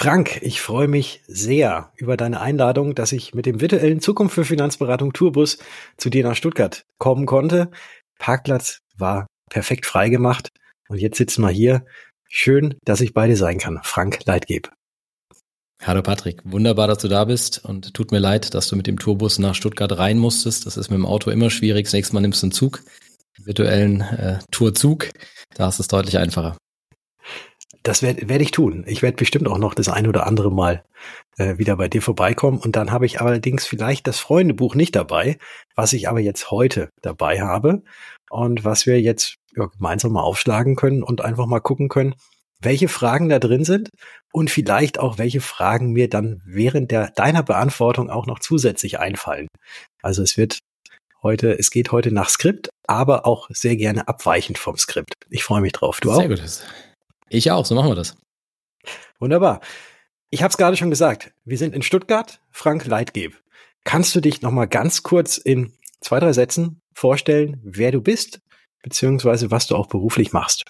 Frank, ich freue mich sehr über deine Einladung, dass ich mit dem virtuellen Zukunft für Finanzberatung Tourbus zu dir nach Stuttgart kommen konnte. Parkplatz war perfekt freigemacht und jetzt sitzen wir hier. Schön, dass ich bei dir sein kann. Frank Leitgeb. Hallo Patrick, wunderbar, dass du da bist und tut mir leid, dass du mit dem Tourbus nach Stuttgart rein musstest. Das ist mit dem Auto immer schwierig. Das nächste Mal nimmst du einen Zug, virtuellen äh, Tourzug. Da ist es deutlich einfacher. Das werde werd ich tun. Ich werde bestimmt auch noch das ein oder andere Mal äh, wieder bei dir vorbeikommen. Und dann habe ich allerdings vielleicht das Freundebuch nicht dabei, was ich aber jetzt heute dabei habe und was wir jetzt ja, gemeinsam mal aufschlagen können und einfach mal gucken können, welche Fragen da drin sind und vielleicht auch welche Fragen mir dann während der deiner Beantwortung auch noch zusätzlich einfallen. Also es wird heute, es geht heute nach Skript, aber auch sehr gerne abweichend vom Skript. Ich freue mich drauf. Du auch? Sehr gut. Ich auch, so machen wir das. Wunderbar. Ich habe es gerade schon gesagt, wir sind in Stuttgart, Frank Leitgeb. Kannst du dich noch mal ganz kurz in zwei, drei Sätzen vorstellen, wer du bist, beziehungsweise was du auch beruflich machst?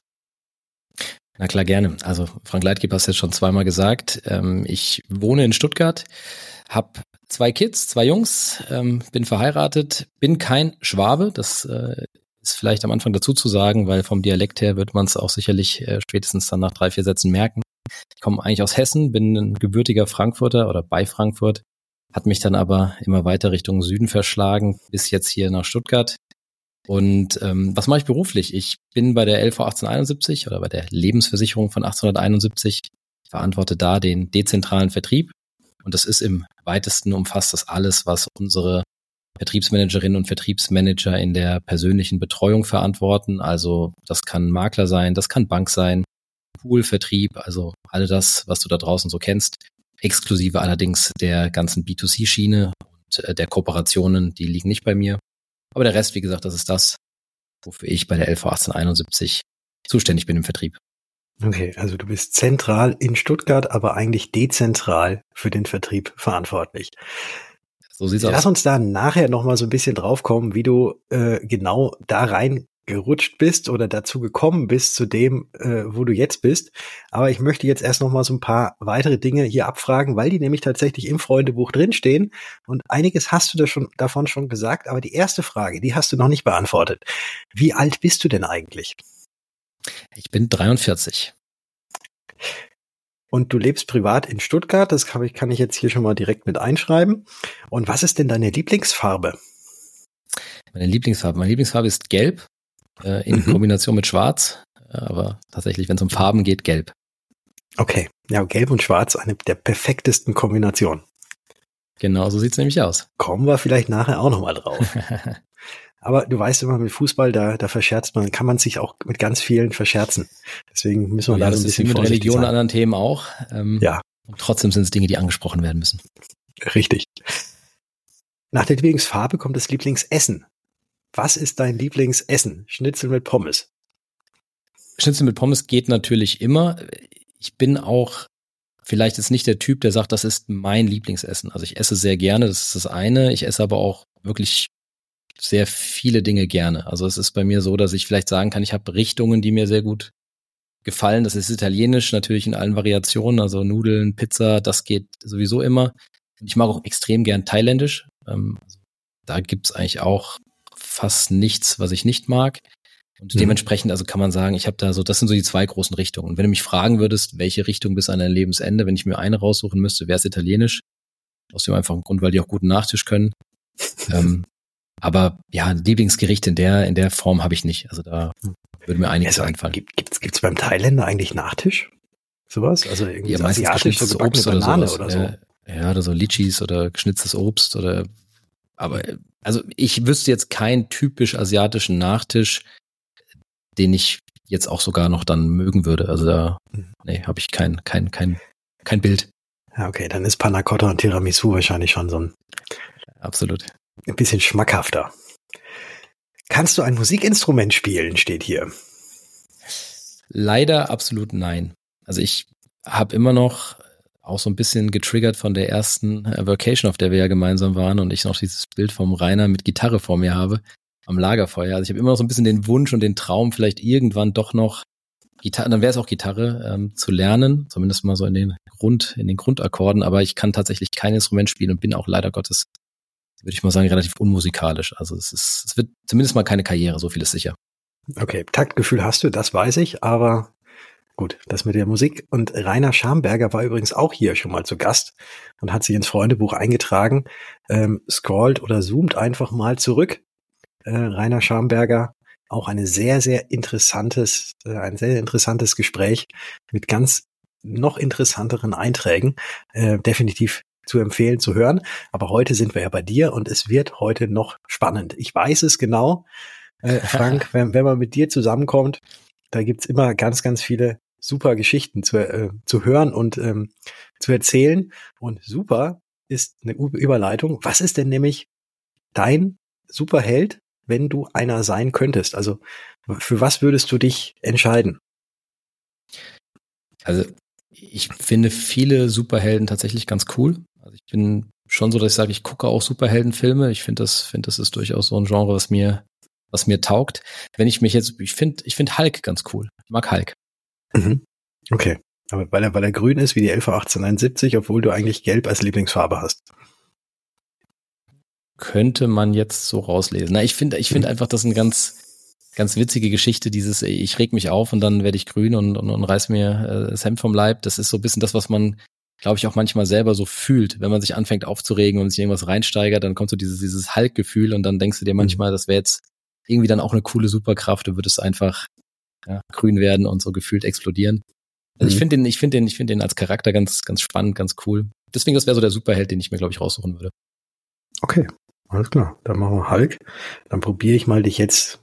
Na klar, gerne. Also Frank Leitgeb hast du jetzt schon zweimal gesagt. Ähm, ich wohne in Stuttgart, habe zwei Kids, zwei Jungs, ähm, bin verheiratet, bin kein Schwabe. Das äh, ist vielleicht am Anfang dazu zu sagen, weil vom Dialekt her wird man es auch sicherlich äh, spätestens dann nach drei, vier Sätzen merken. Ich komme eigentlich aus Hessen, bin ein gebürtiger Frankfurter oder bei Frankfurt, hat mich dann aber immer weiter Richtung Süden verschlagen, bis jetzt hier nach Stuttgart. Und ähm, was mache ich beruflich? Ich bin bei der LV 1871 oder bei der Lebensversicherung von 1871, verantworte da den dezentralen Vertrieb. Und das ist im weitesten umfasst das alles, was unsere Vertriebsmanagerinnen und Vertriebsmanager in der persönlichen Betreuung verantworten. Also das kann Makler sein, das kann Bank sein, Poolvertrieb, also all das, was du da draußen so kennst, exklusive allerdings der ganzen B2C-Schiene und äh, der Kooperationen, die liegen nicht bei mir. Aber der Rest, wie gesagt, das ist das, wofür ich bei der LV 1871 zuständig bin im Vertrieb. Okay, also du bist zentral in Stuttgart, aber eigentlich dezentral für den Vertrieb verantwortlich. So sieht's Lass aus. Lass uns da nachher noch mal so ein bisschen draufkommen, wie du äh, genau da rein gerutscht bist oder dazu gekommen bist zu dem, äh, wo du jetzt bist. Aber ich möchte jetzt erst noch mal so ein paar weitere Dinge hier abfragen, weil die nämlich tatsächlich im Freundebuch drinstehen. Und einiges hast du da schon, davon schon gesagt. Aber die erste Frage, die hast du noch nicht beantwortet. Wie alt bist du denn eigentlich? Ich bin 43. Und du lebst privat in Stuttgart, das kann ich, kann ich jetzt hier schon mal direkt mit einschreiben. Und was ist denn deine Lieblingsfarbe? Meine Lieblingsfarbe, meine Lieblingsfarbe ist gelb äh, in mhm. Kombination mit schwarz, aber tatsächlich, wenn es um Farben geht, gelb. Okay, ja, gelb und schwarz, eine der perfektesten Kombinationen. Genau, so sieht's nämlich aus. Kommen wir vielleicht nachher auch nochmal drauf. Aber du weißt immer, mit Fußball, da, da verscherzt man, kann man sich auch mit ganz vielen verscherzen. Deswegen müssen wir ja, da so ein bisschen ist mit Religion und anderen Themen auch. Ähm, ja. Und trotzdem sind es Dinge, die angesprochen werden müssen. Richtig. Nach der Lieblingsfarbe kommt das Lieblingsessen. Was ist dein Lieblingsessen? Schnitzel mit Pommes. Schnitzel mit Pommes geht natürlich immer. Ich bin auch vielleicht jetzt nicht der Typ, der sagt, das ist mein Lieblingsessen. Also ich esse sehr gerne, das ist das eine. Ich esse aber auch wirklich sehr viele Dinge gerne. Also es ist bei mir so, dass ich vielleicht sagen kann, ich habe Richtungen, die mir sehr gut gefallen. Das ist italienisch natürlich in allen Variationen, also Nudeln, Pizza, das geht sowieso immer. Ich mag auch extrem gern thailändisch. Ähm, da gibt's eigentlich auch fast nichts, was ich nicht mag. Und mhm. dementsprechend, also kann man sagen, ich habe da so, das sind so die zwei großen Richtungen. Und wenn du mich fragen würdest, welche Richtung bis an dein Lebensende, wenn ich mir eine raussuchen müsste, wäre es italienisch. Aus dem einfachen Grund, weil die auch guten Nachtisch können. ähm, aber ja, Lieblingsgericht in der, in der Form habe ich nicht. Also da würde mir einiges also, einfallen. Gibt, gibt's beim Thailänder eigentlich Nachtisch? Sowas? Also irgendwie ja, meistens geschnitztes so Obst oder sowas. Oder so. Ja, oder so Litchis oder geschnitztes Obst oder, aber, also ich wüsste jetzt keinen typisch asiatischen Nachtisch, den ich jetzt auch sogar noch dann mögen würde. Also da, mhm. nee, habe ich kein, kein, kein, kein Bild. Ja, okay, dann ist Panna Cotta und Tiramisu wahrscheinlich schon so ein Absolut. Ein bisschen schmackhafter. Kannst du ein Musikinstrument spielen, steht hier. Leider absolut nein. Also ich habe immer noch auch so ein bisschen getriggert von der ersten äh, Vacation, auf der wir ja gemeinsam waren und ich noch dieses Bild vom Rainer mit Gitarre vor mir habe am Lagerfeuer. Also ich habe immer noch so ein bisschen den Wunsch und den Traum, vielleicht irgendwann doch noch Gitarre, dann wäre es auch Gitarre ähm, zu lernen, zumindest mal so in den Grund, in den Grundakkorden, aber ich kann tatsächlich kein Instrument spielen und bin auch leider Gottes, würde ich mal sagen, relativ unmusikalisch. Also es ist, es wird zumindest mal keine Karriere, so viel ist sicher. Okay, Taktgefühl hast du, das weiß ich, aber gut, das mit der Musik. Und Rainer Schamberger war übrigens auch hier schon mal zu Gast und hat sich ins Freundebuch eingetragen. Ähm, scrollt oder zoomt einfach mal zurück. Äh, Rainer Schamberger, auch eine sehr, sehr interessantes, äh, ein sehr interessantes Gespräch mit ganz noch interessanteren Einträgen. Äh, definitiv zu empfehlen, zu hören. Aber heute sind wir ja bei dir und es wird heute noch spannend. Ich weiß es genau. Äh, Frank, wenn, wenn man mit dir zusammenkommt, da gibt's immer ganz, ganz viele super Geschichten zu, äh, zu hören und ähm, zu erzählen. Und super ist eine Überleitung. Was ist denn nämlich dein Superheld, wenn du einer sein könntest? Also für was würdest du dich entscheiden? Also ich finde viele Superhelden tatsächlich ganz cool. Also ich bin schon so, dass ich sage, ich gucke auch Superheldenfilme. Ich finde das, finde das ist durchaus so ein Genre, was mir, was mir taugt. Wenn ich mich jetzt, ich finde, ich finde Hulk ganz cool. Ich mag Hulk. Mhm. Okay. Aber weil er, weil er grün ist wie die LV 1871, obwohl du eigentlich gelb als Lieblingsfarbe hast. Könnte man jetzt so rauslesen. Na, ich finde, ich finde mhm. einfach, das ist eine ganz, ganz witzige Geschichte, dieses, ich reg mich auf und dann werde ich grün und, und, und reiß mir äh, das Hemd vom Leib. Das ist so ein bisschen das, was man, glaube ich, auch manchmal selber so fühlt. Wenn man sich anfängt aufzuregen und sich irgendwas reinsteigert, dann kommt so dieses, dieses Haltgefühl und dann denkst du dir mhm. manchmal, das wäre jetzt irgendwie dann auch eine coole Superkraft, du würdest einfach ja, grün werden und so gefühlt explodieren. Also mhm. ich finde den, ich finde den, ich finde den als Charakter ganz, ganz spannend, ganz cool. Deswegen, das wäre so der Superheld, den ich mir, glaube ich, raussuchen würde. Okay, alles klar. Dann machen wir Hulk. Dann probiere ich mal, dich jetzt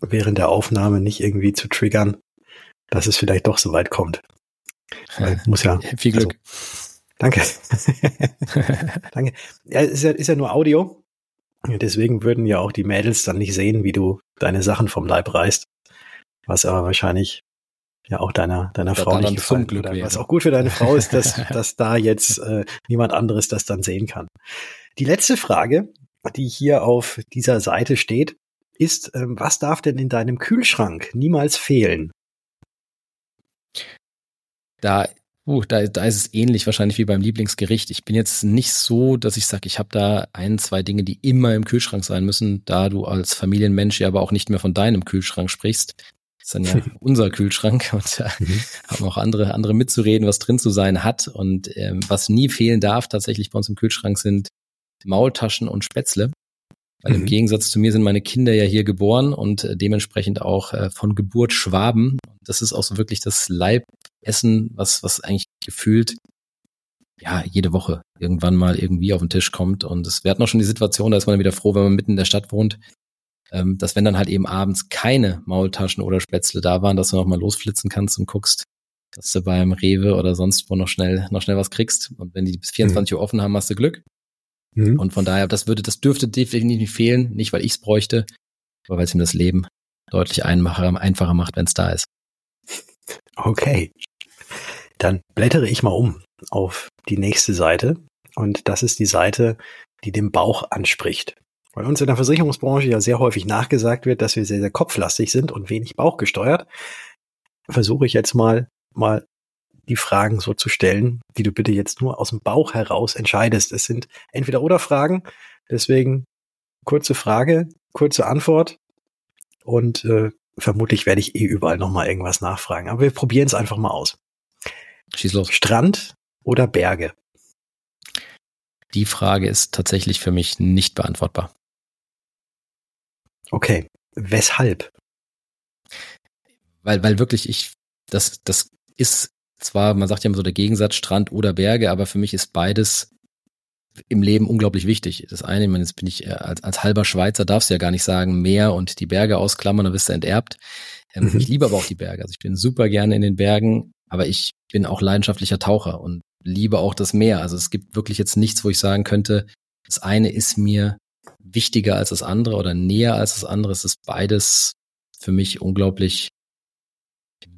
während der Aufnahme nicht irgendwie zu triggern, dass es vielleicht doch so weit kommt. Weil, muss ja. Viel Glück. Also, danke. danke. Ja, ist ja, ist ja nur Audio. Deswegen würden ja auch die Mädels dann nicht sehen, wie du deine Sachen vom Leib reißt. Was aber wahrscheinlich ja auch deiner, deiner Frau nicht gefallen Glück oder was auch gut für deine Frau ist, dass, dass da jetzt äh, niemand anderes das dann sehen kann. Die letzte Frage, die hier auf dieser Seite steht, ist, ähm, was darf denn in deinem Kühlschrank niemals fehlen? Da, uh, da, da ist es ähnlich wahrscheinlich wie beim Lieblingsgericht. Ich bin jetzt nicht so, dass ich sage, ich habe da ein, zwei Dinge, die immer im Kühlschrank sein müssen, da du als Familienmensch ja aber auch nicht mehr von deinem Kühlschrank sprichst. Das ist dann ja unser Kühlschrank und da mhm. haben auch andere, andere mitzureden, was drin zu sein hat. Und ähm, was nie fehlen darf tatsächlich bei uns im Kühlschrank sind Maultaschen und Spätzle. Weil mhm. im Gegensatz zu mir sind meine Kinder ja hier geboren und äh, dementsprechend auch äh, von Geburt Schwaben. Das ist auch so wirklich das Leibessen, was, was eigentlich gefühlt ja jede Woche irgendwann mal irgendwie auf den Tisch kommt. Und es wird noch schon die Situation, da ist man dann wieder froh, wenn man mitten in der Stadt wohnt, ähm, dass wenn dann halt eben abends keine Maultaschen oder Spätzle da waren, dass du noch mal losflitzen kannst und guckst, dass du beim Rewe oder sonst wo noch schnell noch schnell was kriegst. Und wenn die bis 24 mhm. Uhr offen haben, hast du Glück. Mhm. Und von daher, das würde, das dürfte definitiv nicht fehlen, nicht weil ich es bräuchte, aber weil es ihm das Leben deutlich einfacher macht, wenn es da ist. Okay. Dann blättere ich mal um auf die nächste Seite. Und das ist die Seite, die den Bauch anspricht. Weil uns in der Versicherungsbranche ja sehr häufig nachgesagt wird, dass wir sehr, sehr kopflastig sind und wenig bauchgesteuert, versuche ich jetzt mal, mal die Fragen so zu stellen, die du bitte jetzt nur aus dem Bauch heraus entscheidest. Es sind entweder oder Fragen, deswegen kurze Frage, kurze Antwort und äh, vermutlich werde ich eh überall nochmal irgendwas nachfragen. Aber wir probieren es einfach mal aus. Schieß los. Strand oder Berge? Die Frage ist tatsächlich für mich nicht beantwortbar. Okay. Weshalb? Weil, weil wirklich ich, das, das ist zwar, man sagt ja immer so der Gegensatz Strand oder Berge, aber für mich ist beides im Leben unglaublich wichtig. Das eine, ich meine, jetzt bin ich äh, als, als halber Schweizer, darfst du ja gar nicht sagen, Meer und die Berge ausklammern, dann wirst du enterbt. Ähm, mhm. Ich liebe aber auch die Berge. Also ich bin super gerne in den Bergen, aber ich bin auch leidenschaftlicher Taucher und liebe auch das Meer. Also es gibt wirklich jetzt nichts, wo ich sagen könnte, das eine ist mir wichtiger als das andere oder näher als das andere. Es ist beides für mich unglaublich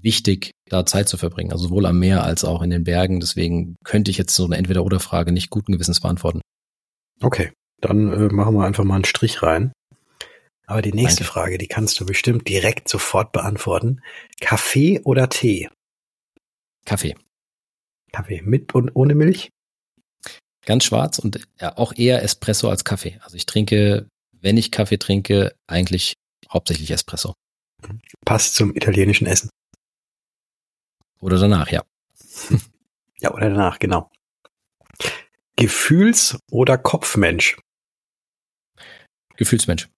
wichtig, da Zeit zu verbringen. Also sowohl am Meer als auch in den Bergen. Deswegen könnte ich jetzt so eine Entweder-Oder-Frage nicht guten Gewissens beantworten. Okay, dann äh, machen wir einfach mal einen Strich rein. Aber die nächste Danke. Frage, die kannst du bestimmt direkt sofort beantworten. Kaffee oder Tee? Kaffee. Kaffee mit und ohne Milch? Ganz schwarz und auch eher Espresso als Kaffee. Also ich trinke, wenn ich Kaffee trinke, eigentlich hauptsächlich Espresso. Passt zum italienischen Essen. Oder danach, ja. ja, oder danach, genau. Gefühls- oder Kopfmensch? Gefühlsmensch.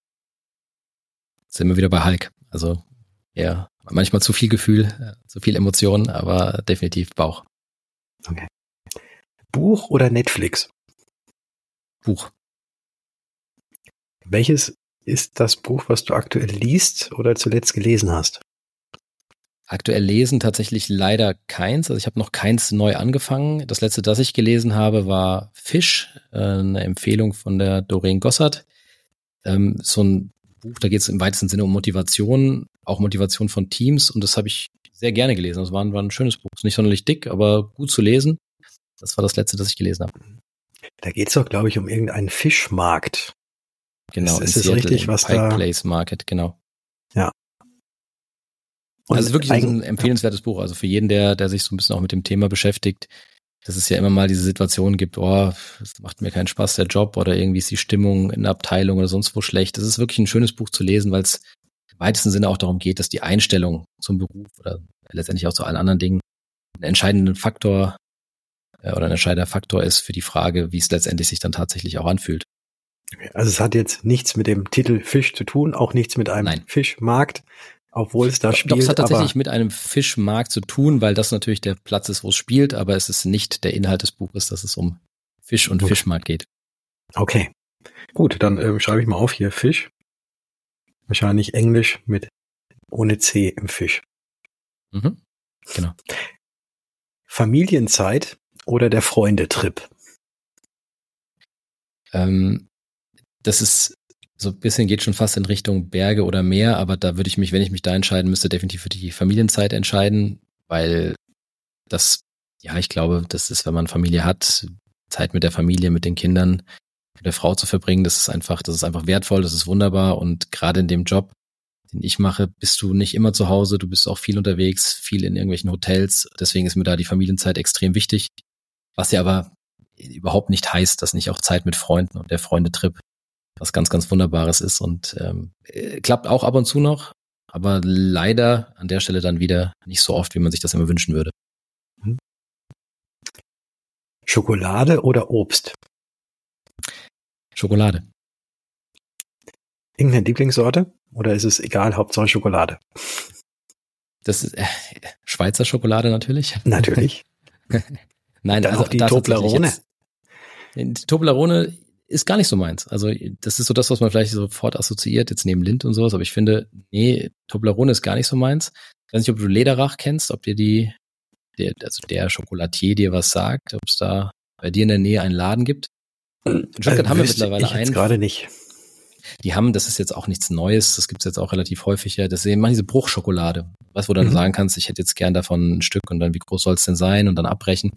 Sind wir wieder bei Hulk. Also ja, manchmal zu viel Gefühl, äh, zu viel Emotionen, aber definitiv Bauch. Okay. Buch oder Netflix? Buch. Welches ist das Buch, was du aktuell liest oder zuletzt gelesen hast? Aktuell lesen tatsächlich leider keins. Also ich habe noch keins neu angefangen. Das letzte, das ich gelesen habe, war Fisch, äh, eine Empfehlung von der Doreen Gossert. Ähm, so ein Buch, da geht es im weitesten Sinne um Motivation, auch Motivation von Teams und das habe ich sehr gerne gelesen. Das war, war ein schönes Buch. Ist nicht sonderlich dick, aber gut zu lesen. Das war das letzte, das ich gelesen habe. Da geht es doch, glaube ich, um irgendeinen Fischmarkt. Genau, ist, ist es richtig, was Pike da... Place Market, genau. Ja. Und also wirklich ein empfehlenswertes Buch. Also für jeden, der, der sich so ein bisschen auch mit dem Thema beschäftigt, dass es ja immer mal diese Situation gibt, oh, es macht mir keinen Spaß, der Job oder irgendwie ist die Stimmung in der Abteilung oder sonst wo schlecht. Das ist wirklich ein schönes Buch zu lesen, weil es im weitesten Sinne auch darum geht, dass die Einstellung zum Beruf oder letztendlich auch zu allen anderen Dingen einen entscheidenden Faktor äh, oder ein entscheidender Faktor ist für die Frage, wie es letztendlich sich dann tatsächlich auch anfühlt. Also es hat jetzt nichts mit dem Titel Fisch zu tun, auch nichts mit einem Nein. Fischmarkt, obwohl es da spielt. Doch, es hat tatsächlich mit einem Fischmarkt zu tun, weil das natürlich der Platz ist, wo es spielt, aber es ist nicht der Inhalt des Buches, dass es um Fisch und okay. Fischmarkt geht. Okay. Gut, dann äh, schreibe ich mal auf hier Fisch. Wahrscheinlich Englisch mit ohne C im Fisch. Mhm. Genau. Familienzeit oder der Freundetrip? Ähm, das ist so ein bisschen geht schon fast in Richtung Berge oder Meer, aber da würde ich mich, wenn ich mich da entscheiden müsste, definitiv für die Familienzeit entscheiden, weil das, ja, ich glaube, das ist, wenn man Familie hat, Zeit mit der Familie, mit den Kindern, mit der Frau zu verbringen, das ist einfach, das ist einfach wertvoll, das ist wunderbar und gerade in dem Job, den ich mache, bist du nicht immer zu Hause, du bist auch viel unterwegs, viel in irgendwelchen Hotels, deswegen ist mir da die Familienzeit extrem wichtig, was ja aber überhaupt nicht heißt, dass nicht auch Zeit mit Freunden und der Freundetrip was ganz, ganz Wunderbares ist und ähm, äh, klappt auch ab und zu noch, aber leider an der Stelle dann wieder nicht so oft, wie man sich das immer wünschen würde. Mhm. Schokolade oder Obst? Schokolade. Irgendeine Lieblingssorte? Oder ist es egal, Hauptsache Schokolade? Das ist äh, Schweizer Schokolade natürlich. Natürlich. Nein, Dann also die Toblerone. Die Toblerone ist gar nicht so meins. Also das ist so das, was man vielleicht sofort assoziiert, jetzt neben Lind und sowas, aber ich finde, nee, Toblerone ist gar nicht so meins. Ich weiß nicht, ob du Lederach kennst, ob dir die, der, also der Schokolatier dir was sagt, ob es da bei dir in der Nähe einen Laden gibt. In Stuttgart äh, haben wir mittlerweile ich einen. gerade nicht. Die haben, das ist jetzt auch nichts Neues, das gibt's jetzt auch relativ häufig ja. Das ist eben diese Bruchschokolade. Was, wo du dann mhm. sagen kannst, ich hätte jetzt gern davon ein Stück und dann, wie groß soll es denn sein und dann abbrechen.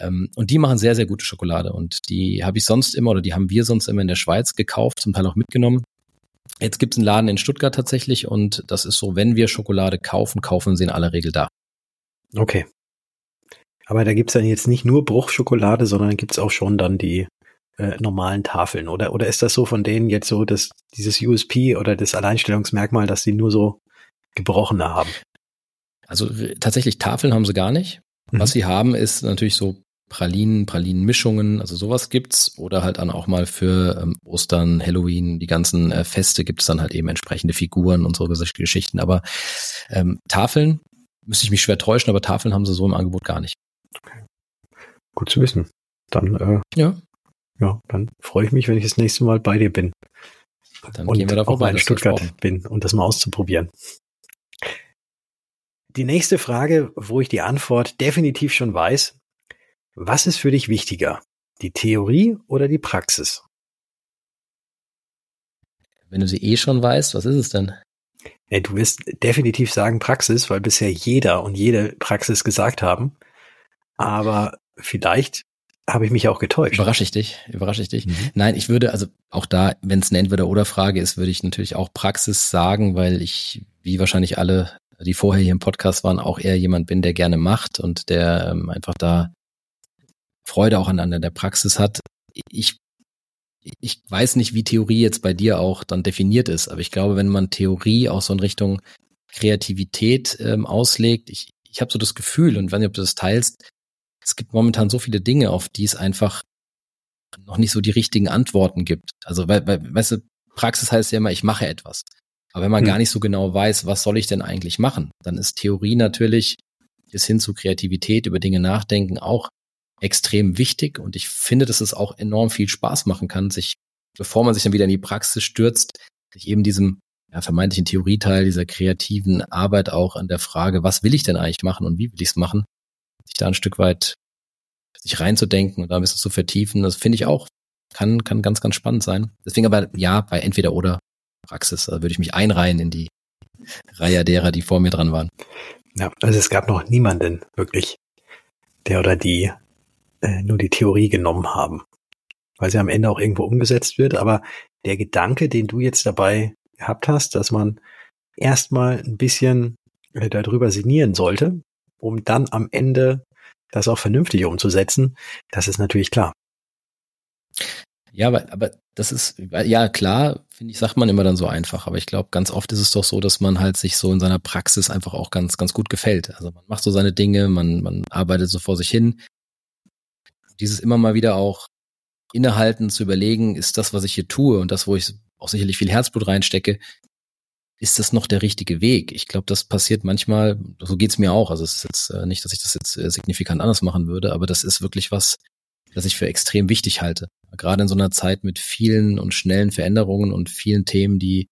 Ähm, und die machen sehr, sehr gute Schokolade. Und die habe ich sonst immer oder die haben wir sonst immer in der Schweiz gekauft, zum Teil auch mitgenommen. Jetzt gibt es einen Laden in Stuttgart tatsächlich und das ist so, wenn wir Schokolade kaufen, kaufen sie in aller Regel da. Okay. Aber da gibt es dann jetzt nicht nur Bruchschokolade, sondern gibt es auch schon dann die äh, normalen Tafeln. Oder, oder ist das so von denen jetzt so, dass dieses USP oder das Alleinstellungsmerkmal, dass sie nur so gebrochene haben? Also tatsächlich Tafeln haben sie gar nicht. Was mhm. sie haben, ist natürlich so Pralinen, Pralinenmischungen, also sowas gibt's. Oder halt dann auch mal für ähm, Ostern, Halloween, die ganzen äh, Feste gibt es dann halt eben entsprechende Figuren und so Geschichten. Aber ähm, Tafeln, müsste ich mich schwer täuschen, aber Tafeln haben sie so im Angebot gar nicht. Okay. Gut zu wissen. Dann, äh, ja. Ja, dann freue ich mich, wenn ich das nächste Mal bei dir bin. Dann und gehen wir da vorbei, auch mal in Stuttgart bin und das mal auszuprobieren. Die nächste Frage, wo ich die Antwort definitiv schon weiß, Was ist für dich wichtiger? Die Theorie oder die Praxis? Wenn du sie eh schon weißt, was ist es denn? Ja, du wirst definitiv sagen Praxis, weil bisher jeder und jede Praxis gesagt haben. Aber vielleicht habe ich mich auch getäuscht. Überrasche ich dich, überrasche ich dich. Mhm. Nein, ich würde, also auch da, wenn es eine Entweder-Oder-Frage ist, würde ich natürlich auch Praxis sagen, weil ich, wie wahrscheinlich alle, die vorher hier im Podcast waren, auch eher jemand bin, der gerne macht und der ähm, einfach da Freude auch an, an der Praxis hat. Ich, ich weiß nicht, wie Theorie jetzt bei dir auch dann definiert ist, aber ich glaube, wenn man Theorie auch so in Richtung Kreativität ähm, auslegt, ich, ich habe so das Gefühl, und wenn du das teilst, es gibt momentan so viele Dinge, auf die es einfach noch nicht so die richtigen Antworten gibt. Also, weil, weil weißt du, Praxis heißt ja immer, ich mache etwas. Aber wenn man hm. gar nicht so genau weiß, was soll ich denn eigentlich machen, dann ist Theorie natürlich bis hin zu Kreativität über Dinge nachdenken auch extrem wichtig. Und ich finde, dass es auch enorm viel Spaß machen kann, sich, bevor man sich dann wieder in die Praxis stürzt, sich eben diesem ja, vermeintlichen Theorieteil dieser kreativen Arbeit auch an der Frage, was will ich denn eigentlich machen und wie will ich es machen, sich da ein Stück weit sich reinzudenken und da ein bisschen zu vertiefen, das finde ich auch, kann, kann ganz, ganz spannend sein. Deswegen aber ja, bei entweder oder Praxis, würde ich mich einreihen in die Reihe derer, die vor mir dran waren. Ja, also es gab noch niemanden wirklich, der oder die äh, nur die Theorie genommen haben, weil sie am Ende auch irgendwo umgesetzt wird. Aber der Gedanke, den du jetzt dabei gehabt hast, dass man erstmal ein bisschen äh, darüber sinnieren sollte, um dann am Ende das auch vernünftig umzusetzen, das ist natürlich klar. Ja, aber, aber das ist, ja klar, finde ich, sagt man immer dann so einfach, aber ich glaube, ganz oft ist es doch so, dass man halt sich so in seiner Praxis einfach auch ganz, ganz gut gefällt. Also man macht so seine Dinge, man, man arbeitet so vor sich hin. Dieses immer mal wieder auch innehalten, zu überlegen, ist das, was ich hier tue und das, wo ich auch sicherlich viel Herzblut reinstecke, ist das noch der richtige Weg? Ich glaube, das passiert manchmal, so geht's mir auch. Also es ist jetzt äh, nicht, dass ich das jetzt äh, signifikant anders machen würde, aber das ist wirklich was, das ich für extrem wichtig halte. Gerade in so einer Zeit mit vielen und schnellen Veränderungen und vielen Themen, die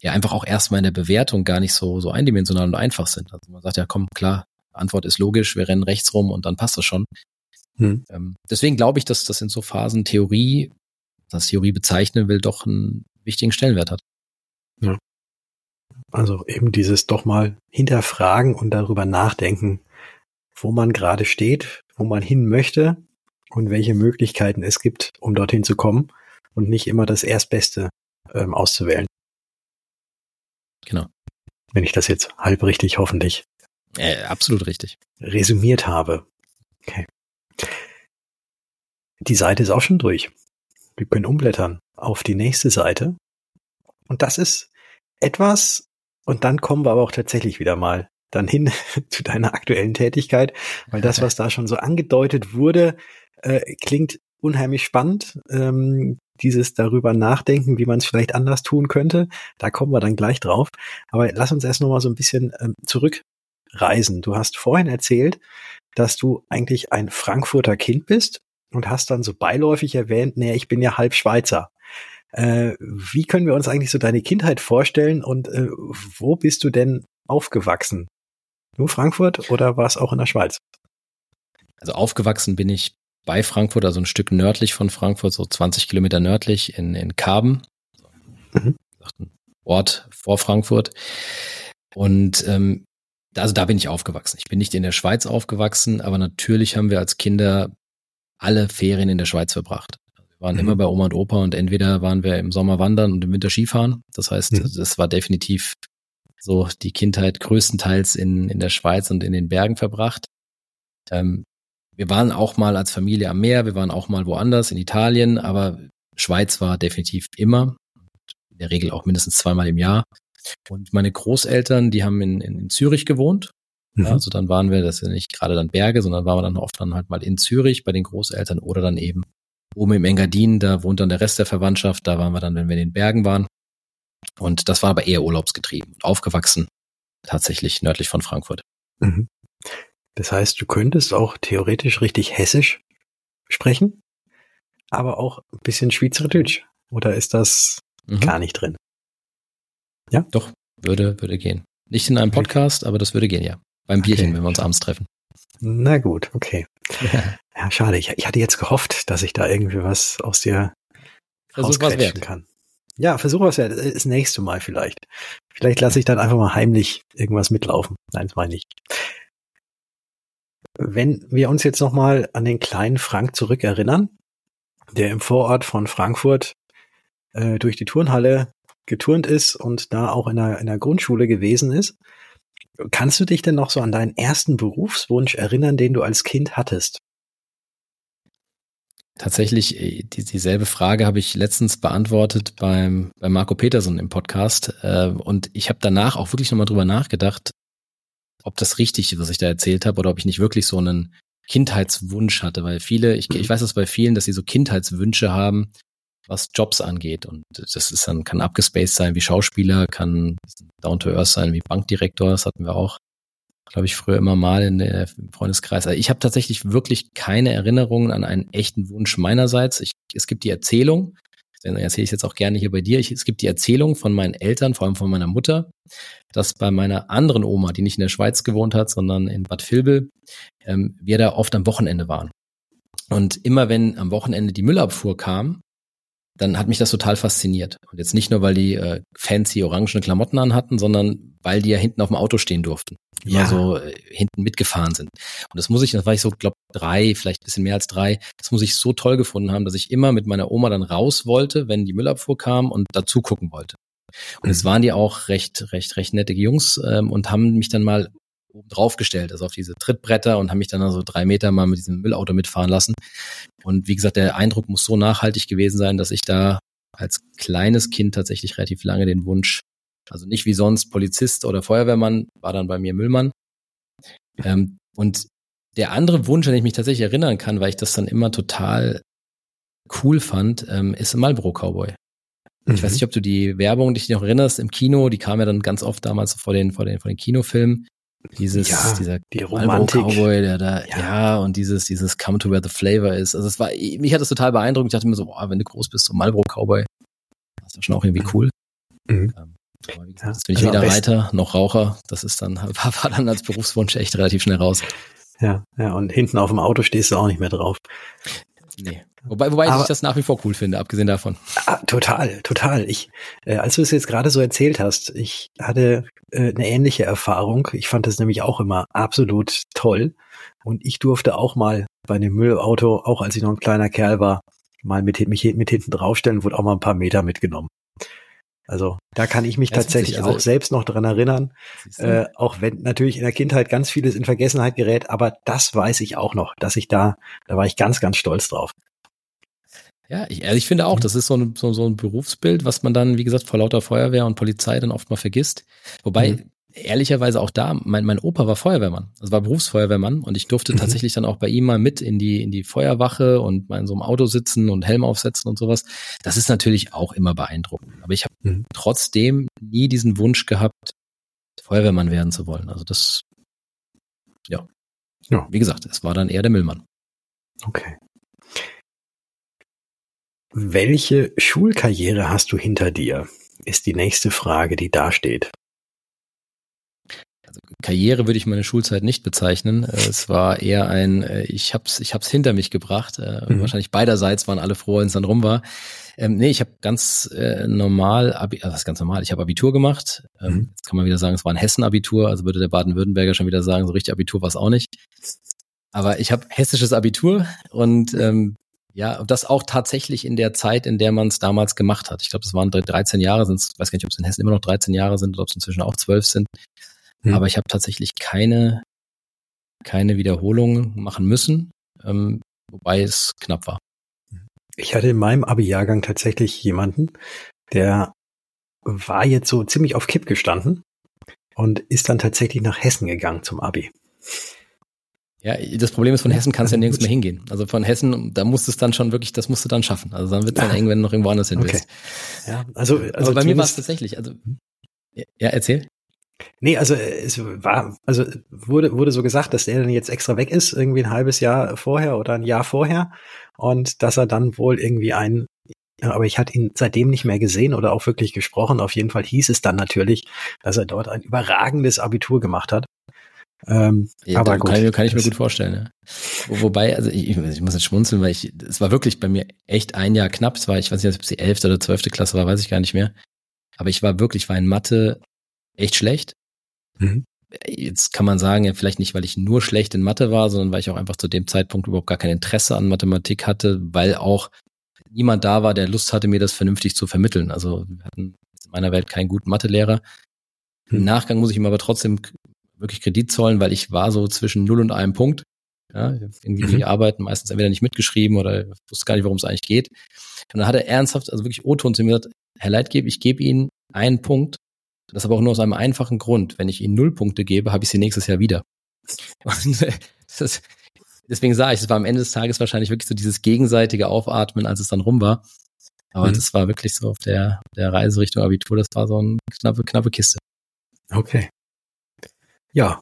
ja einfach auch erstmal in der Bewertung gar nicht so, so eindimensional und einfach sind. Also man sagt ja, komm, klar, Antwort ist logisch, wir rennen rechts rum und dann passt das schon. Hm. Ähm, deswegen glaube ich, dass das in so Phasen Theorie, das Theorie bezeichnen will, doch einen wichtigen Stellenwert hat. Ja. Also eben dieses doch mal hinterfragen und darüber nachdenken, wo man gerade steht, wo man hin möchte und welche Möglichkeiten es gibt, um dorthin zu kommen und nicht immer das Erstbeste ähm, auszuwählen. Genau. Wenn ich das jetzt halb richtig hoffentlich äh, absolut richtig resümiert habe. Okay. Die Seite ist auch schon durch. Wir können umblättern auf die nächste Seite. Und das ist etwas, und dann kommen wir aber auch tatsächlich wieder mal dann hin zu deiner aktuellen Tätigkeit, weil das, was da schon so angedeutet wurde, äh, klingt unheimlich spannend. Ähm, dieses darüber nachdenken, wie man es vielleicht anders tun könnte, da kommen wir dann gleich drauf. Aber lass uns erst noch mal so ein bisschen ähm, zurückreisen. Du hast vorhin erzählt, dass du eigentlich ein Frankfurter Kind bist und hast dann so beiläufig erwähnt, nee, ich bin ja halb Schweizer. Äh, wie können wir uns eigentlich so deine Kindheit vorstellen und äh, wo bist du denn aufgewachsen? Nur Frankfurt oder war es auch in der Schweiz? Also aufgewachsen bin ich bei Frankfurt, also ein Stück nördlich von Frankfurt, so 20 Kilometer nördlich in, in Karben. Mhm. Ein Ort vor Frankfurt. Und ähm, also da bin ich aufgewachsen. Ich bin nicht in der Schweiz aufgewachsen, aber natürlich haben wir als Kinder alle Ferien in der Schweiz verbracht waren mhm. immer bei Oma und Opa und entweder waren wir im Sommer wandern und im Winter Skifahren. Das heißt, mhm. das war definitiv so die Kindheit größtenteils in, in der Schweiz und in den Bergen verbracht. Ähm, wir waren auch mal als Familie am Meer, wir waren auch mal woanders in Italien, aber Schweiz war definitiv immer, in der Regel auch mindestens zweimal im Jahr. Und meine Großeltern, die haben in, in, in Zürich gewohnt. Mhm. Ja, also dann waren wir, das sind nicht gerade dann Berge, sondern waren wir dann oft dann halt mal in Zürich bei den Großeltern oder dann eben Oben im Engadin, da wohnt dann der Rest der Verwandtschaft. Da waren wir dann, wenn wir in den Bergen waren. Und das war aber eher urlaubsgetrieben. Aufgewachsen tatsächlich nördlich von Frankfurt. Mhm. Das heißt, du könntest auch theoretisch richtig hessisch sprechen, aber auch ein bisschen Schweizerdeutsch. Oder ist das mhm. gar nicht drin? Ja? Doch, würde, würde gehen. Nicht in einem Podcast, aber das würde gehen, ja. Beim Bierchen, okay. wenn wir uns abends treffen. Na gut, okay. Ja, schade. Ich, ich, hatte jetzt gehofft, dass ich da irgendwie was aus dir Versuch was wert. kann. Ja, versuch was wert. Das nächste Mal vielleicht. Vielleicht lasse ich dann einfach mal heimlich irgendwas mitlaufen. Nein, das meine ich. Wenn wir uns jetzt nochmal an den kleinen Frank zurückerinnern, der im Vorort von Frankfurt äh, durch die Turnhalle geturnt ist und da auch in der, in der Grundschule gewesen ist. Kannst du dich denn noch so an deinen ersten Berufswunsch erinnern, den du als Kind hattest? Tatsächlich, äh, die, dieselbe Frage habe ich letztens beantwortet beim, bei Marco Peterson im Podcast. Äh, und ich habe danach auch wirklich nochmal drüber nachgedacht, ob das richtig ist, was ich da erzählt habe, oder ob ich nicht wirklich so einen Kindheitswunsch hatte, weil viele, ich, ich weiß das bei vielen, dass sie so Kindheitswünsche haben, was Jobs angeht. Und das ist dann, kann abgespaced sein wie Schauspieler, kann down to earth sein wie Bankdirektor, das hatten wir auch, glaube ich, früher immer mal in der Freundeskreis. Also ich habe tatsächlich wirklich keine Erinnerungen an einen echten Wunsch meinerseits. Ich, es gibt die Erzählung, dann erzähle ich jetzt auch gerne hier bei dir. Ich, es gibt die Erzählung von meinen Eltern, vor allem von meiner Mutter, dass bei meiner anderen Oma, die nicht in der Schweiz gewohnt hat, sondern in Bad Vilbel, ähm, wir da oft am Wochenende waren. Und immer wenn am Wochenende die Müllabfuhr kam, dann hat mich das total fasziniert. Und jetzt nicht nur, weil die äh, fancy orangene Klamotten anhatten, sondern weil die ja hinten auf dem Auto stehen durften. Immer ja. so äh, hinten mitgefahren sind. Und das muss ich, das war ich so, glaube drei, vielleicht ein bisschen mehr als drei, das muss ich so toll gefunden haben, dass ich immer mit meiner Oma dann raus wollte, wenn die Müllabfuhr kam und dazu gucken wollte. Und mhm. es waren die auch recht, recht, recht nette Jungs ähm, und haben mich dann mal oben drauf gestellt, also auf diese Trittbretter und haben mich dann also drei Meter mal mit diesem Müllauto mitfahren lassen. Und wie gesagt, der Eindruck muss so nachhaltig gewesen sein, dass ich da als kleines Kind tatsächlich relativ lange den Wunsch, also nicht wie sonst Polizist oder Feuerwehrmann, war dann bei mir Müllmann. Ähm, und der andere Wunsch, an den ich mich tatsächlich erinnern kann, weil ich das dann immer total cool fand, ähm, ist Marlboro Cowboy. Ich mhm. weiß nicht, ob du die Werbung dich noch erinnerst im Kino, die kam ja dann ganz oft damals vor den, vor den, vor den Kinofilmen. Dieses, ja, dieser die Romantik. Cowboy, der da, ja. ja. und dieses, dieses Come to where the flavor is. Also es war, mich hat das total beeindruckt. Ich dachte mir so, boah, wenn du groß bist, so Marlboro Cowboy, das ist schon auch irgendwie cool. Mhm. Ähm, aber wie gesagt, ja. bin ich also weder Reiter noch Raucher. Das ist dann, war, war dann als Berufswunsch echt relativ schnell raus. Ja, ja, und hinten auf dem Auto stehst du auch nicht mehr drauf. Nee. Wobei, wobei Aber, ich das nach wie vor cool finde, abgesehen davon. Ah, total, total. Ich, äh, als du es jetzt gerade so erzählt hast, ich hatte äh, eine ähnliche Erfahrung. Ich fand das nämlich auch immer absolut toll. Und ich durfte auch mal bei einem Müllauto, auch als ich noch ein kleiner Kerl war, mal mit, mich mit hinten draufstellen, wurde auch mal ein paar Meter mitgenommen. Also da kann ich mich das tatsächlich also, auch selbst noch dran erinnern, äh, auch wenn natürlich in der Kindheit ganz vieles in Vergessenheit gerät, aber das weiß ich auch noch, dass ich da, da war ich ganz, ganz stolz drauf. Ja, ich, also ich finde auch, mhm. das ist so ein, so, so ein Berufsbild, was man dann, wie gesagt, vor lauter Feuerwehr und Polizei dann oft mal vergisst. Wobei, mhm. ehrlicherweise auch da, mein, mein Opa war Feuerwehrmann, also war Berufsfeuerwehrmann und ich durfte mhm. tatsächlich dann auch bei ihm mal mit in die, in die Feuerwache und mal in so einem Auto sitzen und Helm aufsetzen und sowas. Das ist natürlich auch immer beeindruckend. Aber ich habe mhm. trotzdem nie diesen Wunsch gehabt, Feuerwehrmann werden zu wollen. Also das, ja. ja. Wie gesagt, es war dann eher der Müllmann. Okay. Welche Schulkarriere hast du hinter dir? Ist die nächste Frage, die da steht. Also Karriere würde ich meine Schulzeit nicht bezeichnen. Es war eher ein, äh, ich hab's, ich hab's hinter mich gebracht. Äh, mhm. Wahrscheinlich beiderseits waren alle froh, wenn es dann rum war. Ähm, nee, ich habe ganz äh, normal, Abi, also das ist ganz normal, ich habe Abitur gemacht. Ähm, mhm. Jetzt kann man wieder sagen, es war ein Hessen-Abitur, also würde der Baden-Württemberger schon wieder sagen, so richtig Abitur war es auch nicht. Aber ich habe hessisches Abitur und ähm, ja, das auch tatsächlich in der Zeit, in der man es damals gemacht hat. Ich glaube, es waren 13 Jahre, sind weiß gar nicht, ob es in Hessen immer noch 13 Jahre sind oder ob es inzwischen auch 12 sind. Hm. Aber ich habe tatsächlich keine, keine Wiederholungen machen müssen, ähm, wobei es knapp war. Ich hatte in meinem Abi-Jahrgang tatsächlich jemanden, der war jetzt so ziemlich auf Kipp gestanden und ist dann tatsächlich nach Hessen gegangen zum Abi. Ja, das Problem ist, von Hessen kannst du ja nirgends mehr hingehen. Also von Hessen, da musst du es dann schon wirklich, das musst du dann schaffen. Also dann wird es dann wenn du noch irgendwo anders hin willst. Okay. Ja, also, also Aber bei mir war es tatsächlich, also, ja, erzähl. Nee, also es war, also wurde, wurde so gesagt, dass er dann jetzt extra weg ist, irgendwie ein halbes Jahr vorher oder ein Jahr vorher. Und dass er dann wohl irgendwie ein, aber ich hatte ihn seitdem nicht mehr gesehen oder auch wirklich gesprochen. Auf jeden Fall hieß es dann natürlich, dass er dort ein überragendes Abitur gemacht hat Ähm, ja, aber gut, kann, ich, kann ich mir gut vorstellen. Ja. Wo, wobei, also ich, ich, muss jetzt schmunzeln, weil ich, es war wirklich bei mir echt ein Jahr knapp. Es war, ich weiß nicht, ob es die elfte oder zwölfte Klasse war, weiß ich gar nicht mehr. Aber ich war wirklich, war in Mathe echt schlecht. Mhm. Jetzt kann man sagen, ja, vielleicht nicht, weil ich nur schlecht in Mathe war, sondern weil ich auch einfach zu dem Zeitpunkt überhaupt gar kein Interesse an Mathematik hatte, weil auch niemand da war, der Lust hatte, mir das vernünftig zu vermitteln. Also wir hatten in meiner Welt keinen guten Mathelehrer. Im hm. Nachgang muss ich ihm aber trotzdem wirklich Kredit zollen, weil ich war so zwischen null und einem Punkt. Ja, irgendwie mhm. die Arbeiten meistens entweder nicht mitgeschrieben oder wusste gar nicht, worum es eigentlich geht. Und dann hat er ernsthaft, also wirklich O-Ton zu mir gesagt, Herr Leitgeb, ich gebe Ihnen einen Punkt. Das aber auch nur aus einem einfachen Grund. Wenn ich Ihnen null Punkte gebe, habe ich sie nächstes Jahr wieder. Und das, deswegen sage ich, es war am Ende des Tages wahrscheinlich wirklich so dieses gegenseitige Aufatmen, als es dann rum war. Aber mhm. das war wirklich so auf der, der Reise Richtung Abitur, das war so eine knappe, knappe Kiste. Okay. Ja.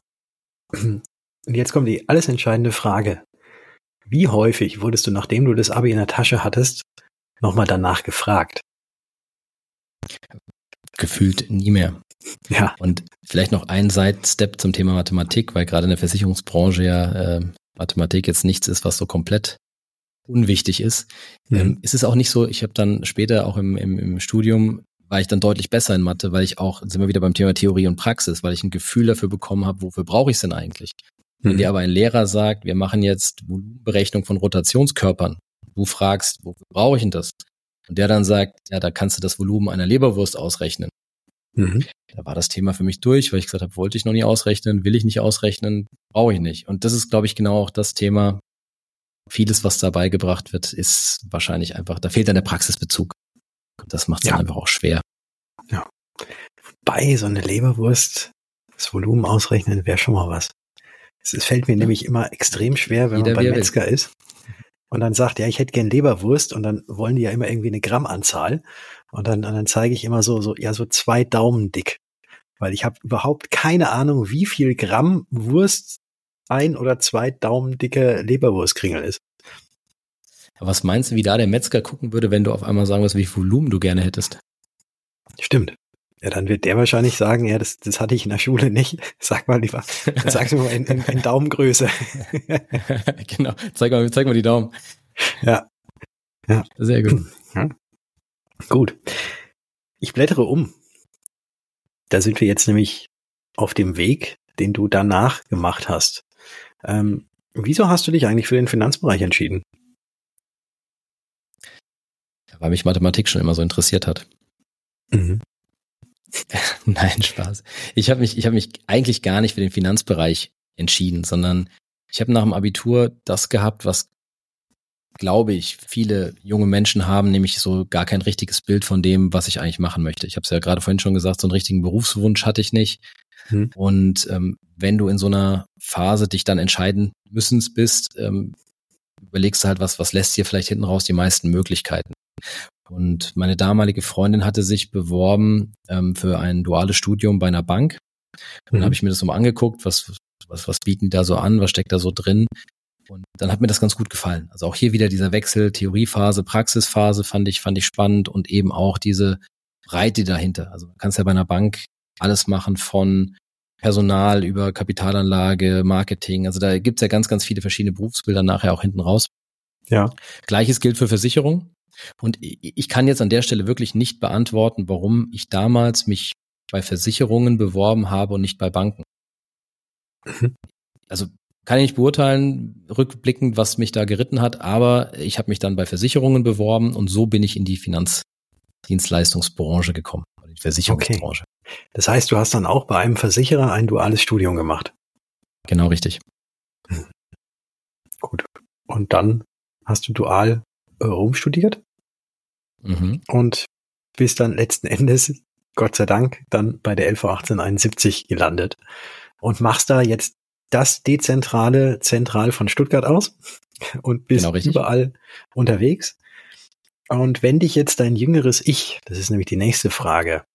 Und jetzt kommt die alles entscheidende Frage. Wie häufig wurdest du, nachdem du das Abi in der Tasche hattest, nochmal danach gefragt? Gefühlt nie mehr. Ja. Und vielleicht noch ein Side-Step zum Thema Mathematik, weil gerade in der Versicherungsbranche ja äh, Mathematik jetzt nichts ist, was so komplett unwichtig ist. Mhm. Ähm, ist es auch nicht so, ich habe dann später auch im, im, im Studium war ich dann deutlich besser in Mathe, weil ich auch, sind wir wieder beim Thema Theorie und Praxis, weil ich ein Gefühl dafür bekommen habe, wofür brauche ich es denn eigentlich? Wenn mhm. dir aber ein Lehrer sagt, wir machen jetzt Volumenberechnung von Rotationskörpern, du fragst, wofür brauche ich denn das? Und der dann sagt, ja, da kannst du das Volumen einer Leberwurst ausrechnen. Mhm. Da war das Thema für mich durch, weil ich gesagt habe, wollte ich noch nie ausrechnen, will ich nicht ausrechnen, brauche ich nicht. Und das ist, glaube ich, genau auch das Thema. Vieles, was dabei gebracht wird, ist wahrscheinlich einfach, da fehlt dann der Praxisbezug. Das macht es ja. einfach auch schwer. Ja. Bei so eine Leberwurst, das Volumen ausrechnen, wäre schon mal was. Es fällt mir nämlich immer extrem schwer, wenn Jeder man beim Metzger will. ist und dann sagt, ja, ich hätte gern Leberwurst und dann wollen die ja immer irgendwie eine Grammanzahl und dann, und dann zeige ich immer so, so, ja, so zwei Daumen dick, weil ich habe überhaupt keine Ahnung, wie viel Gramm Wurst ein oder zwei Daumen dicke Leberwurstkringel ist. Was meinst du, wie da der Metzger gucken würde, wenn du auf einmal sagen wirst, wie viel Volumen du gerne hättest? Stimmt. Ja, dann wird der wahrscheinlich sagen, ja, das, das hatte ich in der Schule nicht. Sag mal lieber, sag's mir mal in, in, in Daumengröße. genau, zeig mal, zeig mal die Daumen. Ja. Ja. Sehr gut. Ja. Gut. Ich blättere um. Da sind wir jetzt nämlich auf dem Weg, den du danach gemacht hast. Ähm, wieso hast du dich eigentlich für den Finanzbereich entschieden? Weil mich Mathematik schon immer so interessiert hat. Mhm. Nein, Spaß. Ich habe mich, ich habe mich eigentlich gar nicht für den Finanzbereich entschieden, sondern ich habe nach dem Abitur das gehabt, was glaube ich viele junge Menschen haben, nämlich so gar kein richtiges Bild von dem, was ich eigentlich machen möchte. Ich habe es ja gerade vorhin schon gesagt, so einen richtigen Berufswunsch hatte ich nicht. Hm. Und ähm, wenn du in so einer Phase dich dann entscheiden müssen bist, ähm, überlegst du halt was, was lässt dir vielleicht hinten raus die meisten Möglichkeiten. Und meine damalige Freundin hatte sich beworben ähm, für ein duales Studium bei einer Bank. Und dann mhm. habe ich mir das so mal angeguckt, was, was, was bieten die da so an, was steckt da so drin. Und dann hat mir das ganz gut gefallen. Also auch hier wieder dieser Wechsel, Theoriephase, Praxisphase fand ich, fand ich spannend und eben auch diese Breite dahinter. Also du kannst ja bei einer Bank alles machen von Personal über Kapitalanlage, Marketing. Also da gibt's ja ganz, ganz viele verschiedene Berufsbilder nachher auch hinten raus. Ja. Gleiches gilt für Versicherung. Und ich kann jetzt an der Stelle wirklich nicht beantworten, warum ich damals mich bei Versicherungen beworben habe und nicht bei Banken. Mhm. Also kann ich nicht beurteilen, rückblickend, was mich da geritten hat, aber ich habe mich dann bei Versicherungen beworben und so bin ich in die Finanzdienstleistungsbranche gekommen, die Versicherungsbranche. Okay. Das heißt, du hast dann auch bei einem Versicherer ein duales Studium gemacht. Genau richtig. Gut. Und dann hast du dual äh, rumstudiert mhm. und bist dann letzten Endes, Gott sei Dank, dann bei der LV 1871 gelandet und machst da jetzt das dezentrale Zentral von Stuttgart aus und bist genau überall unterwegs. Und wenn dich jetzt dein jüngeres Ich, das ist nämlich die nächste Frage,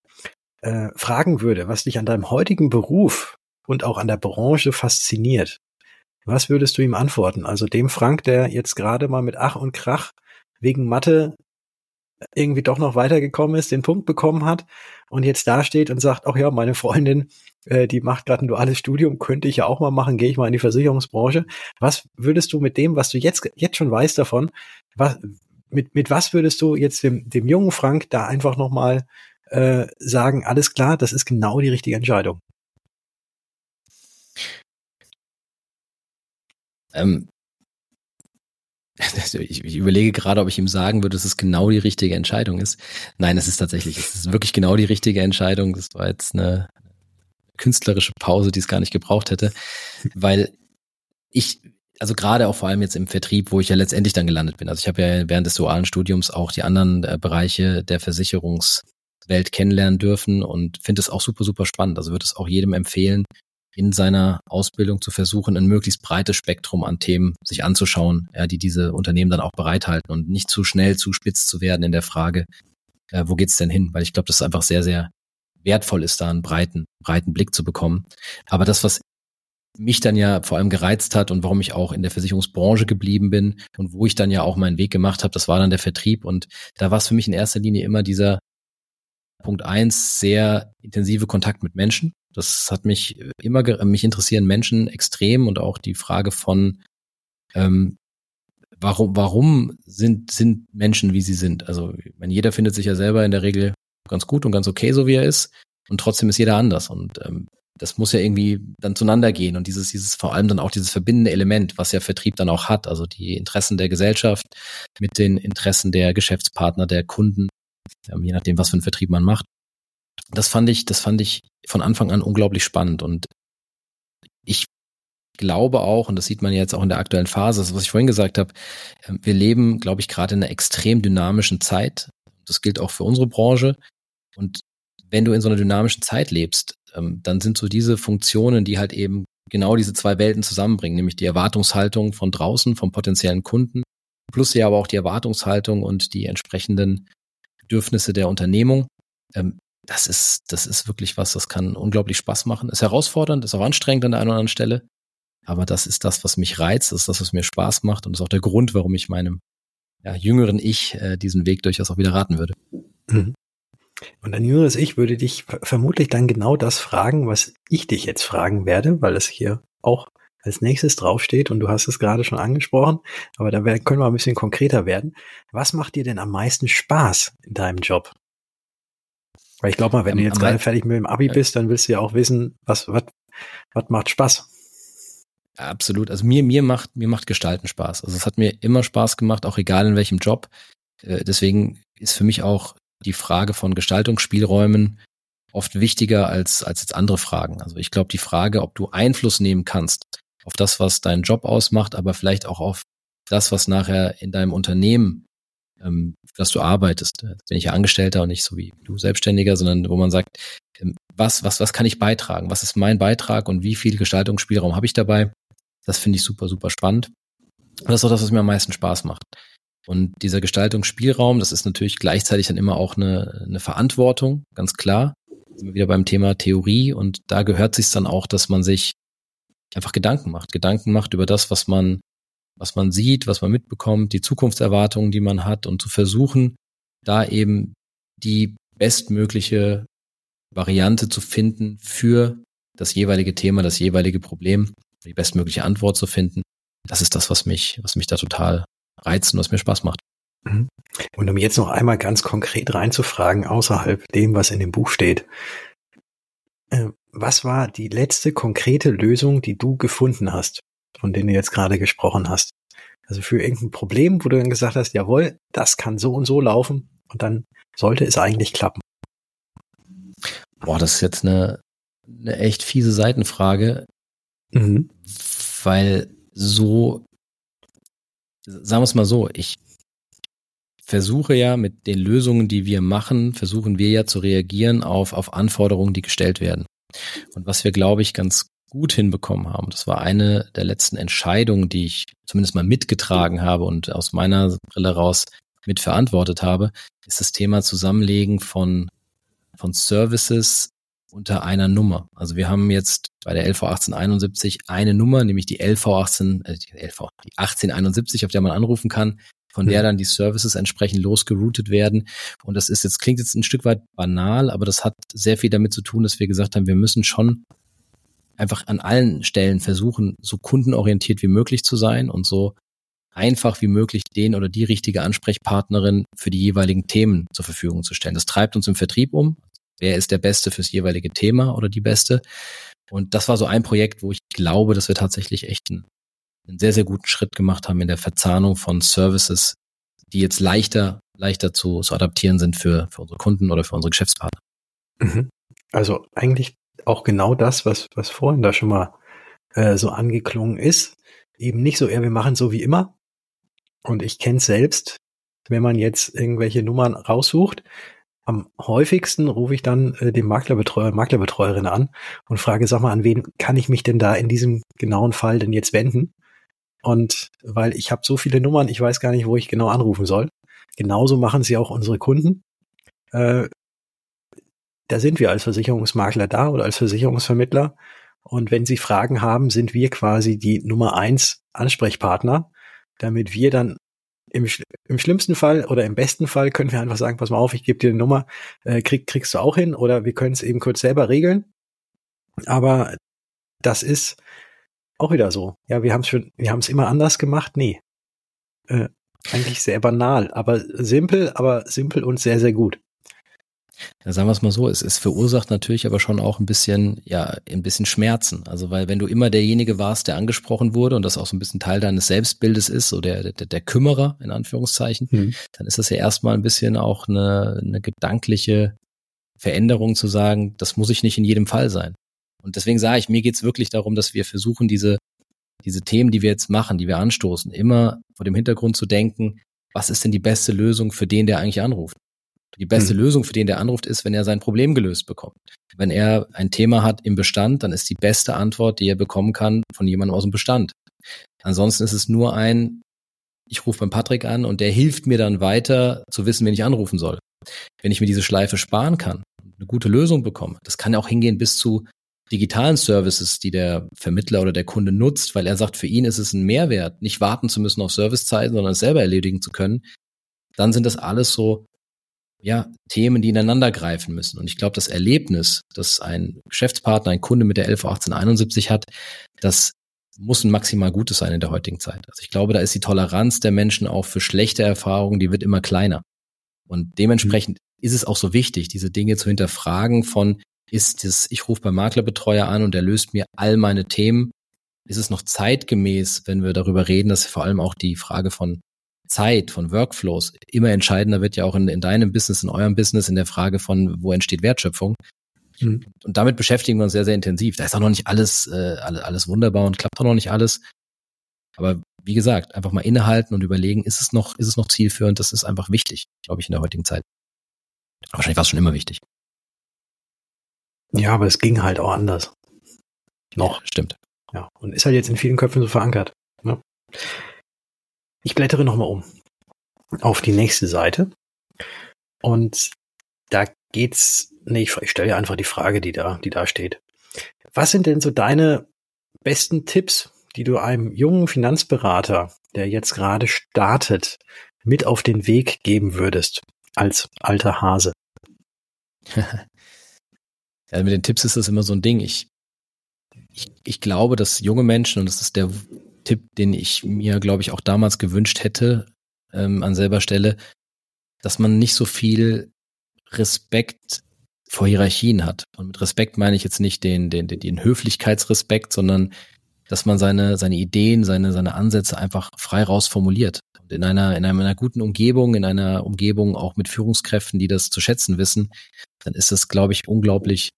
äh, fragen würde, was dich an deinem heutigen Beruf und auch an der Branche fasziniert, was würdest du ihm antworten? Also dem Frank, der jetzt gerade mal mit Ach und Krach wegen Mathe irgendwie doch noch weitergekommen ist, den Punkt bekommen hat und jetzt dasteht und sagt, ach ja, meine Freundin, äh, die macht gerade ein duales Studium, könnte ich ja auch mal machen, gehe ich mal in die Versicherungsbranche. Was würdest du mit dem, was du jetzt, jetzt schon weißt davon, was, mit, mit was würdest du jetzt dem, dem jungen Frank da einfach nochmal äh, sagen, alles klar, das ist genau die richtige Entscheidung? Ähm, ich, ich, überlege gerade, ob ich ihm sagen würde, dass es genau die richtige Entscheidung ist. Nein, es ist tatsächlich, es ist wirklich genau die richtige Entscheidung. Das war jetzt eine künstlerische Pause, die es gar nicht gebraucht hätte, weil ich, also gerade auch vor allem jetzt im Vertrieb, wo ich ja letztendlich dann gelandet bin. Also ich habe ja während des dualen Studiums auch die anderen äh, Bereiche der Versicherungswelt kennenlernen dürfen und finde es auch super, super spannend. Also würde es auch jedem empfehlen, in seiner Ausbildung zu versuchen, ein möglichst breites Spektrum an Themen sich anzuschauen, ja, die diese Unternehmen dann auch bereithalten und nicht zu schnell zu spitz zu werden in der Frage, äh, wo geht's denn hin? Weil ich glaube, das ist einfach sehr, sehr wertvoll ist, da einen breiten, breiten Blick zu bekommen. Aber das, was mich dann ja vor allem gereizt hat und warum ich auch in der Versicherungsbranche geblieben bin und wo ich dann ja auch meinen Weg gemacht habe, das war dann der Vertrieb. Und da war es für mich in erster Linie immer dieser Punkt eins, sehr intensive Kontakt mit Menschen. Das hat mich immer, mich interessieren Menschen extrem und auch die Frage von, ähm, warum, warum sind, sind Menschen, wie sie sind? Also, meine, jeder findet sich ja selber in der Regel ganz gut und ganz okay, so wie er ist. Und trotzdem ist jeder anders. Und ähm, das muss ja irgendwie dann zueinander gehen. Und dieses, dieses, vor allem dann auch dieses verbindende Element, was ja Vertrieb dann auch hat, also die Interessen der Gesellschaft mit den Interessen der Geschäftspartner, der Kunden, ähm, je nachdem, was für einen Vertrieb man macht das fand ich, das fand ich von Anfang an unglaublich spannend und ich glaube auch, und das sieht man jetzt auch in der aktuellen Phase, das, was ich vorhin gesagt habe, ähm, wir leben, glaube ich, gerade in einer extrem dynamischen Zeit. Das gilt auch für unsere Branche. Und wenn du in so einer dynamischen Zeit lebst, ähm, dann sind so diese Funktionen, die halt eben genau diese zwei Welten zusammenbringen, nämlich die Erwartungshaltung von draußen, vom potenziellen Kunden, plus ja aber auch die Erwartungshaltung und die entsprechenden Bedürfnisse der Unternehmung. Das ist, das ist wirklich was, das kann unglaublich Spaß machen. Ist herausfordernd, ist auch anstrengend an der einen oder anderen Stelle. Aber das ist das, was mich reizt, das ist das, was mir Spaß macht und ist auch der Grund, warum ich meinem ja, jüngeren Ich äh, diesen Weg durchaus auch wieder raten würde. Mhm. Und ein jüngeres Ich würde dich vermutlich dann genau das fragen, was ich dich jetzt fragen werde, weil es hier auch als nächstes draufsteht und du hast es gerade schon angesprochen, aber da können wir ein bisschen konkreter werden. Was macht dir denn am meisten Spaß in deinem Job? Weil ich glaube mal, wenn am, du jetzt gerade fertig mit dem Abi bist, dann willst du ja auch wissen, was, was, was macht Spaß. Absolut. Also mir, mir macht, mir macht Gestalten Spaß. Also es hat mir immer Spaß gemacht, auch egal in welchem Job. Äh, deswegen ist für mich auch die Frage von Gestaltungsspielräumen oft wichtiger als, als jetzt andere Fragen. Also ich glaube, die Frage, ob du Einfluss nehmen kannst auf das, was deinen Job ausmacht, aber vielleicht auch auf das, was nachher in deinem Unternehmen ähm, dass du arbeitest. Jetzt bin ich ja Angestellter und nicht so wie du Selbstständiger, sondern wo man sagt, ähm, was, was, was kann ich beitragen? Was ist mein Beitrag und wie viel Gestaltungsspielraum habe ich dabei? Das finde ich super, super spannend. Und das ist auch das, was mir am meisten Spaß macht. Und dieser Gestaltungsspielraum, das ist natürlich gleichzeitig dann immer auch eine, eine Verantwortung, ganz klar. Sind wir wieder beim Thema Theorie und da gehört sich dann auch, dass man sich einfach Gedanken macht. Gedanken macht über das, was man was man sieht, was man mitbekommt, die Zukunftserwartungen, die man hat und zu versuchen, da eben die bestmögliche Variante zu finden für das jeweilige Thema, das jeweilige Problem, die bestmögliche Antwort zu finden. Das ist das, was mich, was mich da total reizt und was mir Spaß macht. Mhm. Und um jetzt noch einmal ganz konkret reinzufragen, außerhalb dem, was in dem Buch steht, äh, was war die letzte konkrete Lösung, die du gefunden hast von denen du jetzt gerade gesprochen hast. Also für irgendein Problem, wo du dann gesagt hast, jawohl, das kann so und so laufen und dann sollte es eigentlich klappen. Boah, das ist jetzt eine, eine echt fiese Seitenfrage, mhm. weil so, sagen wir es mal so, ich versuche ja mit den Lösungen, die wir machen, versuchen wir ja zu reagieren auf, auf Anforderungen, die gestellt werden. Und was wir, glaube ich, ganz gut hinbekommen haben. Das war eine der letzten Entscheidungen, die ich zumindest mal mitgetragen habe und aus meiner Brille raus mitverantwortet habe, ist das Thema Zusammenlegen von, von Services unter einer Nummer. Also wir haben jetzt bei der LV 1871 eine Nummer, nämlich die LV 18, äh, die LV, die 1871, auf der man anrufen kann, von der dann die Services entsprechend losgeroutet werden. Und das ist jetzt, klingt jetzt ein Stück weit banal, aber das hat sehr viel damit zu tun, dass wir gesagt haben, wir müssen schon einfach an allen Stellen versuchen, so kundenorientiert wie möglich zu sein und so einfach wie möglich den oder die richtige Ansprechpartnerin für die jeweiligen Themen zur Verfügung zu stellen. Das treibt uns im Vertrieb um. Wer ist der Beste fürs jeweilige Thema oder die Beste? Und das war so ein Projekt, wo ich glaube, dass wir tatsächlich echt einen, einen sehr, sehr guten Schritt gemacht haben in der Verzahnung von Services, die jetzt leichter, leichter zu, zu adaptieren sind für, für unsere Kunden oder für unsere Geschäftspartner. Mhm. Also eigentlich auch genau das, was, was vorhin da schon mal äh, so angeklungen ist. Eben nicht so, ja, wir machen so wie immer. Und ich kenne selbst, wenn man jetzt irgendwelche Nummern raussucht, am häufigsten rufe ich dann äh, den Maklerbetreuer, Maklerbetreuerin an und frage, sag mal, an wen kann ich mich denn da in diesem genauen Fall denn jetzt wenden? Und weil ich habe so viele Nummern, ich weiß gar nicht, wo ich genau anrufen soll. Genauso machen sie auch unsere Kunden. Äh, da sind wir als Versicherungsmakler da oder als Versicherungsvermittler. Und wenn Sie Fragen haben, sind wir quasi die Nummer eins Ansprechpartner, damit wir dann im, im schlimmsten Fall oder im besten Fall können wir einfach sagen, pass mal auf, ich gebe dir eine Nummer, äh, krieg, kriegst du auch hin oder wir können es eben kurz selber regeln. Aber das ist auch wieder so. Ja, wir haben es schon, wir haben es immer anders gemacht. Nee. Äh, eigentlich sehr banal, aber simpel, aber simpel und sehr, sehr gut. Ja, sagen wir es mal so, es, es verursacht natürlich aber schon auch ein bisschen, ja, ein bisschen Schmerzen. Also weil wenn du immer derjenige warst, der angesprochen wurde und das auch so ein bisschen Teil deines Selbstbildes ist, so der, der, der Kümmerer in Anführungszeichen, mhm. dann ist das ja erstmal ein bisschen auch eine, eine gedankliche Veränderung zu sagen, das muss ich nicht in jedem Fall sein. Und deswegen sage ich, mir geht's wirklich darum, dass wir versuchen, diese, diese Themen, die wir jetzt machen, die wir anstoßen, immer vor dem Hintergrund zu denken, was ist denn die beste Lösung für den, der eigentlich anruft? Die beste mhm. Lösung für den, der anruft, ist, wenn er sein Problem gelöst bekommt. Wenn er ein Thema hat im Bestand, dann ist die beste Antwort, die er bekommen kann, von jemandem aus dem Bestand. Ansonsten ist es nur ein, ich rufe beim Patrick an und der hilft mir dann weiter zu wissen, wen ich anrufen soll. Wenn ich mir diese Schleife sparen kann, eine gute Lösung bekomme, das kann ja auch hingehen bis zu digitalen Services, die der Vermittler oder der Kunde nutzt, weil er sagt, für ihn ist es ein Mehrwert, nicht warten zu müssen auf Servicezeiten, sondern es selber erledigen zu können, dann sind das alles so ja, Themen, die ineinander greifen müssen. Und ich glaube, das Erlebnis, das ein Geschäftspartner, ein Kunde mit der 111871 hat, das muss ein maximal gutes sein in der heutigen Zeit. Also ich glaube, da ist die Toleranz der Menschen auch für schlechte Erfahrungen, die wird immer kleiner. Und dementsprechend ist es auch so wichtig, diese Dinge zu hinterfragen von, ist es, ich rufe beim Maklerbetreuer an und er löst mir all meine Themen. Ist es noch zeitgemäß, wenn wir darüber reden, dass vor allem auch die Frage von Zeit, von Workflows immer entscheidender wird ja auch in, in deinem Business, in eurem Business, in der Frage von, wo entsteht Wertschöpfung. Mhm. Und damit beschäftigen wir uns sehr, sehr intensiv. Da ist auch noch nicht alles, äh, alles wunderbar und klappt auch noch nicht alles. Aber wie gesagt, einfach mal innehalten und überlegen, ist es noch, ist es noch zielführend? Das ist einfach wichtig, glaube ich, in der heutigen Zeit. Wahrscheinlich war es schon immer wichtig. Ja, aber es ging halt auch anders. Noch. Ja, stimmt. Ja, und ist halt jetzt in vielen Köpfen so verankert. Ne? Ich blättere nochmal um auf die nächste Seite. Und da geht's, nee, ich, ich stelle einfach die Frage, die da, die da steht. Was sind denn so deine besten Tipps, die du einem jungen Finanzberater, der jetzt gerade startet, mit auf den Weg geben würdest, als alter Hase? ja, mit den Tipps ist das immer so ein Ding. Ich, ich, ich glaube, dass junge Menschen, und das ist der Tipp, den ich mir, glaube ich, auch damals gewünscht hätte, ähm, an selber Stelle, dass man nicht so viel Respekt vor Hierarchien hat. Und mit Respekt meine ich jetzt nicht den, den, den, Höflichkeitsrespekt, sondern dass man seine, seine Ideen, seine, seine Ansätze einfach frei raus formuliert. Und in einer, in einer guten Umgebung, in einer Umgebung auch mit Führungskräften, die das zu schätzen wissen, dann ist es, glaube ich, unglaublich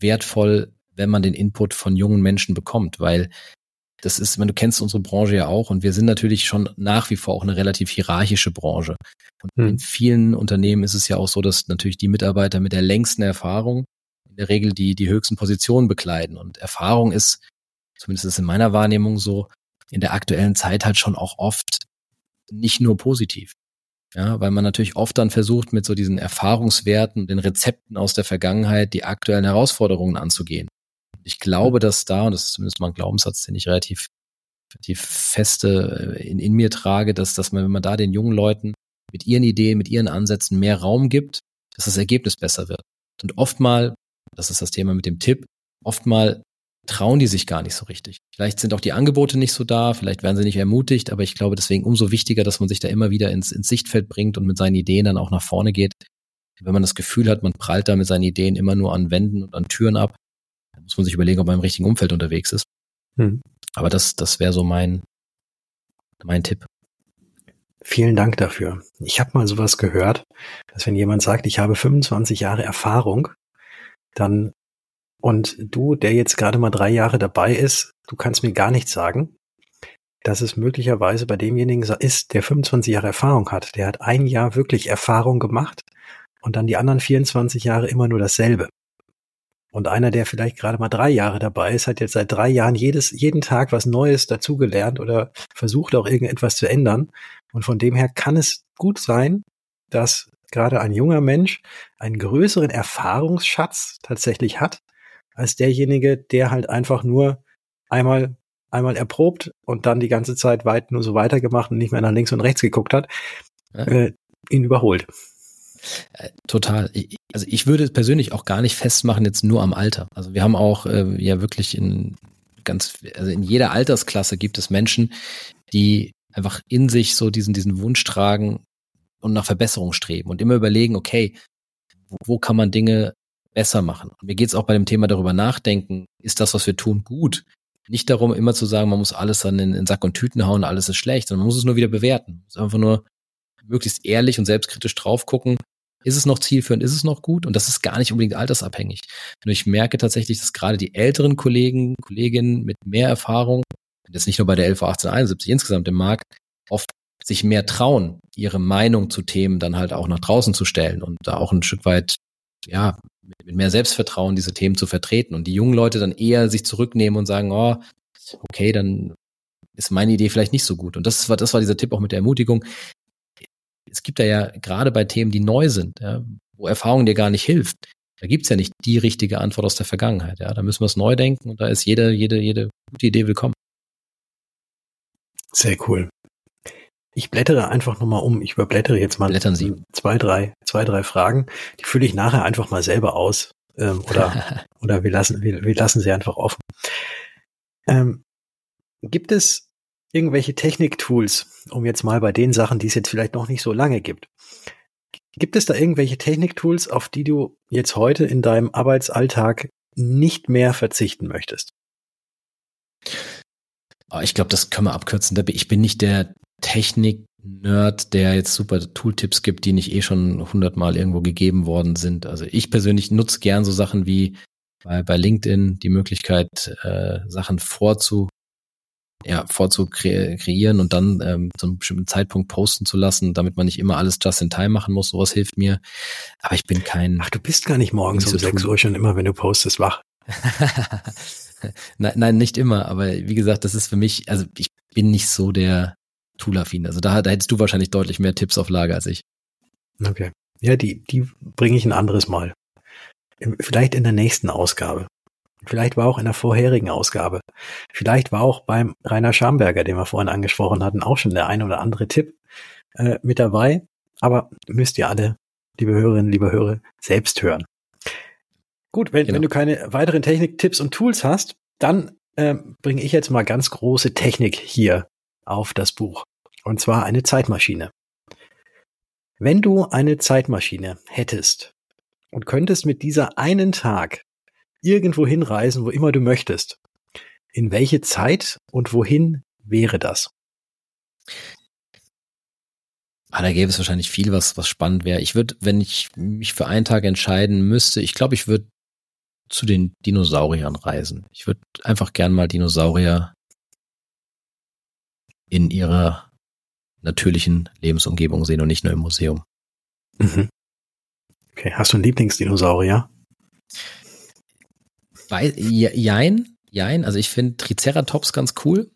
wertvoll, wenn man den Input von jungen Menschen bekommt, weil das ist, wenn du kennst unsere Branche ja auch und wir sind natürlich schon nach wie vor auch eine relativ hierarchische Branche. Und hm. in vielen Unternehmen ist es ja auch so, dass natürlich die Mitarbeiter mit der längsten Erfahrung in der Regel die, die höchsten Positionen bekleiden. Und Erfahrung ist, zumindest ist in meiner Wahrnehmung so, in der aktuellen Zeit halt schon auch oft nicht nur positiv. Ja, weil man natürlich oft dann versucht, mit so diesen Erfahrungswerten, den Rezepten aus der Vergangenheit die aktuellen Herausforderungen anzugehen. Ich glaube, dass da, und das ist zumindest mal ein Glaubenssatz, den ich relativ die feste äh, in, in mir trage, dass, dass man, wenn man da den jungen Leuten mit ihren Ideen, mit ihren Ansätzen mehr Raum gibt, dass das Ergebnis besser wird. Und oftmal, das ist das Thema mit dem Tipp, oftmal trauen die sich gar nicht so richtig. Vielleicht sind auch die Angebote nicht so da, vielleicht werden sie nicht ermutigt, aber ich glaube deswegen umso wichtiger, dass man sich da immer wieder ins, ins Sichtfeld bringt und mit seinen Ideen dann auch nach vorne geht. Wenn man das Gefühl hat, man prallt da mit seinen Ideen immer nur an Wänden und an Türen ab, muss man sich überlegen, ob man im richtigen Umfeld unterwegs ist. Hm. Aber das, das wäre so mein, mein Tipp. Vielen Dank dafür. Ich habe mal sowas gehört, dass wenn jemand sagt, ich habe 25 Jahre Erfahrung, dann und du, der jetzt gerade mal drei Jahre dabei ist, du kannst mir gar nichts sagen, dass es möglicherweise bei demjenigen ist, der 25 Jahre Erfahrung hat. Der hat ein Jahr wirklich Erfahrung gemacht und dann die anderen 24 Jahre immer nur dasselbe. Und einer, der vielleicht gerade mal drei Jahre dabei ist, hat jetzt seit drei Jahren jedes, jeden Tag was Neues dazugelernt oder versucht auch irgendetwas zu ändern. Und von dem her kann es gut sein, dass gerade ein junger Mensch einen größeren Erfahrungsschatz tatsächlich hat, als derjenige, der halt einfach nur einmal einmal erprobt und dann die ganze Zeit weit nur so weitergemacht und nicht mehr nach links und rechts geguckt hat, ja. äh, ihn überholt. Äh, total. Also ich würde persönlich auch gar nicht festmachen jetzt nur am Alter. Also wir haben auch äh, ja wirklich in ganz, also in jeder Altersklasse gibt es Menschen, die einfach in sich so diesen, diesen Wunsch tragen und nach Verbesserung streben und immer überlegen, okay, wo, wo kann man Dinge besser machen? Und mir geht es auch bei dem Thema darüber nachdenken, ist das, was wir tun, gut? Nicht darum, immer zu sagen, man muss alles dann in, in Sack und Tüten hauen, alles ist schlecht, sondern man muss es nur wieder bewerten. Man muss einfach nur möglichst ehrlich und selbstkritisch drauf gucken, ist es noch zielführend, ist es noch gut? Und das ist gar nicht unbedingt altersabhängig. Nur ich merke tatsächlich, dass gerade die älteren Kollegen, Kolleginnen mit mehr Erfahrung, jetzt nicht nur bei der 11 1871 insgesamt im Markt, oft sich mehr trauen, ihre Meinung zu Themen dann halt auch nach draußen zu stellen und da auch ein Stück weit, ja, mit mehr Selbstvertrauen diese Themen zu vertreten und die jungen Leute dann eher sich zurücknehmen und sagen, oh, okay, dann ist meine Idee vielleicht nicht so gut. Und das war, das war dieser Tipp auch mit der Ermutigung es gibt da ja gerade bei Themen, die neu sind, ja, wo Erfahrung dir gar nicht hilft, da gibt's ja nicht die richtige Antwort aus der Vergangenheit. Ja, da müssen wir es neu denken und da ist jede, jede, jede gute Idee willkommen. Sehr cool. Ich blättere einfach nochmal um. Ich überblättere jetzt mal Blättern Sie. zwei, drei, zwei, drei Fragen. Die fülle ich nachher einfach mal selber aus. Ähm, oder, oder wir lassen, wir, wir lassen sie einfach offen. Ähm, gibt es irgendwelche Techniktools, um jetzt mal bei den Sachen, die es jetzt vielleicht noch nicht so lange gibt. Gibt es da irgendwelche Techniktools, auf die du jetzt heute in deinem Arbeitsalltag nicht mehr verzichten möchtest? Ah, ich glaube, das können wir abkürzen. Ich bin nicht der Technik-Nerd, der jetzt super Tooltips gibt, die nicht eh schon hundertmal irgendwo gegeben worden sind. Also ich persönlich nutze gern so Sachen wie bei, bei LinkedIn die Möglichkeit, äh, Sachen vorzu ja, vorzukreieren und dann ähm, zu einem bestimmten Zeitpunkt posten zu lassen, damit man nicht immer alles just in time machen muss. Sowas hilft mir. Aber ich bin kein. Ach, du bist gar nicht morgens um so 6 Uhr schon immer, wenn du postest, wach. nein, nein, nicht immer. Aber wie gesagt, das ist für mich, also ich bin nicht so der Toolaffin. Also da, da hättest du wahrscheinlich deutlich mehr Tipps auf Lager als ich. Okay. Ja, die, die bringe ich ein anderes Mal. Vielleicht in der nächsten Ausgabe. Vielleicht war auch in der vorherigen Ausgabe. Vielleicht war auch beim Rainer Schamberger, den wir vorhin angesprochen hatten, auch schon der ein oder andere Tipp äh, mit dabei. Aber müsst ihr alle, liebe Hörerinnen, liebe Hörer, selbst hören. Gut, wenn, genau. wenn du keine weiteren Techniktipps und Tools hast, dann äh, bringe ich jetzt mal ganz große Technik hier auf das Buch. Und zwar eine Zeitmaschine. Wenn du eine Zeitmaschine hättest und könntest mit dieser einen Tag irgendwo hinreisen, wo immer du möchtest. In welche Zeit und wohin wäre das? Ah, da gäbe es wahrscheinlich viel, was, was spannend wäre. Ich würde, wenn ich mich für einen Tag entscheiden müsste, ich glaube, ich würde zu den Dinosauriern reisen. Ich würde einfach gern mal Dinosaurier in ihrer natürlichen Lebensumgebung sehen und nicht nur im Museum. Mhm. Okay, hast du einen Lieblingsdinosaurier? Bei, jein, jein. Also ich finde Triceratops ganz cool.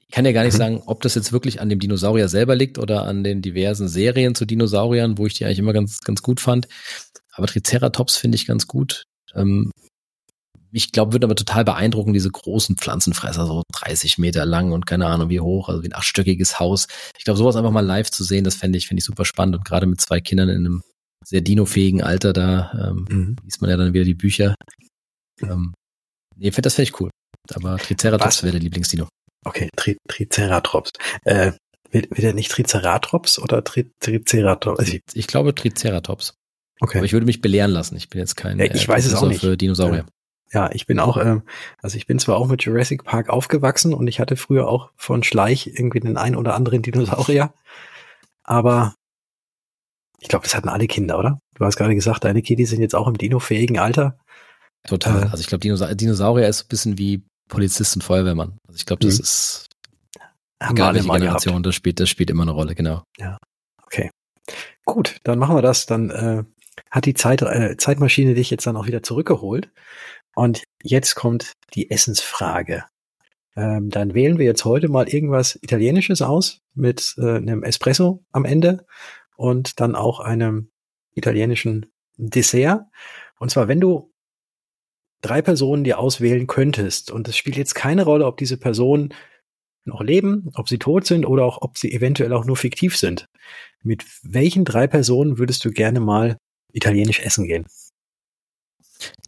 Ich kann ja gar nicht mhm. sagen, ob das jetzt wirklich an dem Dinosaurier selber liegt oder an den diversen Serien zu Dinosauriern, wo ich die eigentlich immer ganz, ganz gut fand. Aber Triceratops finde ich ganz gut. Ähm, ich glaube, wird aber total beeindrucken, diese großen Pflanzenfresser, so 30 Meter lang und keine Ahnung wie hoch, also wie ein achtstöckiges Haus. Ich glaube, sowas einfach mal live zu sehen, das fände ich, finde ich super spannend. Und gerade mit zwei Kindern in einem sehr dinofähigen Alter, da ähm, mhm. liest man ja dann wieder die Bücher. Ähm, nee, das fände ich cool. Aber Triceratops wäre der Lieblingsdino. Okay, Tri Triceratops. Äh, wird, wird er nicht Triceratops oder Tri Triceratops? Also ich, ich, glaube Triceratops. Okay. Aber ich würde mich belehren lassen. Ich bin jetzt kein ja, ich äh, weiß es auch nicht. für Dinosaurier. Ja, ich bin auch, ähm, also ich bin zwar auch mit Jurassic Park aufgewachsen und ich hatte früher auch von Schleich irgendwie den ein oder anderen Dinosaurier, aber ich glaube, das hatten alle Kinder, oder? Du hast gerade gesagt, deine Kiddies sind jetzt auch im Dino-fähigen Alter. Total. Also ich glaube, Dinosa Dinosaurier ist ein bisschen wie Polizist und Feuerwehrmann. Also ich glaube, das mhm. ist Haben egal welche Generation, das spielt, das spielt immer eine Rolle, genau. Ja, okay. Gut, dann machen wir das. Dann äh, hat die Zeit, äh, Zeitmaschine dich jetzt dann auch wieder zurückgeholt. Und jetzt kommt die Essensfrage. Ähm, dann wählen wir jetzt heute mal irgendwas Italienisches aus mit äh, einem Espresso am Ende und dann auch einem italienischen Dessert. Und zwar, wenn du drei Personen dir auswählen könntest und es spielt jetzt keine Rolle, ob diese Personen noch leben, ob sie tot sind oder auch ob sie eventuell auch nur fiktiv sind. Mit welchen drei Personen würdest du gerne mal italienisch essen gehen?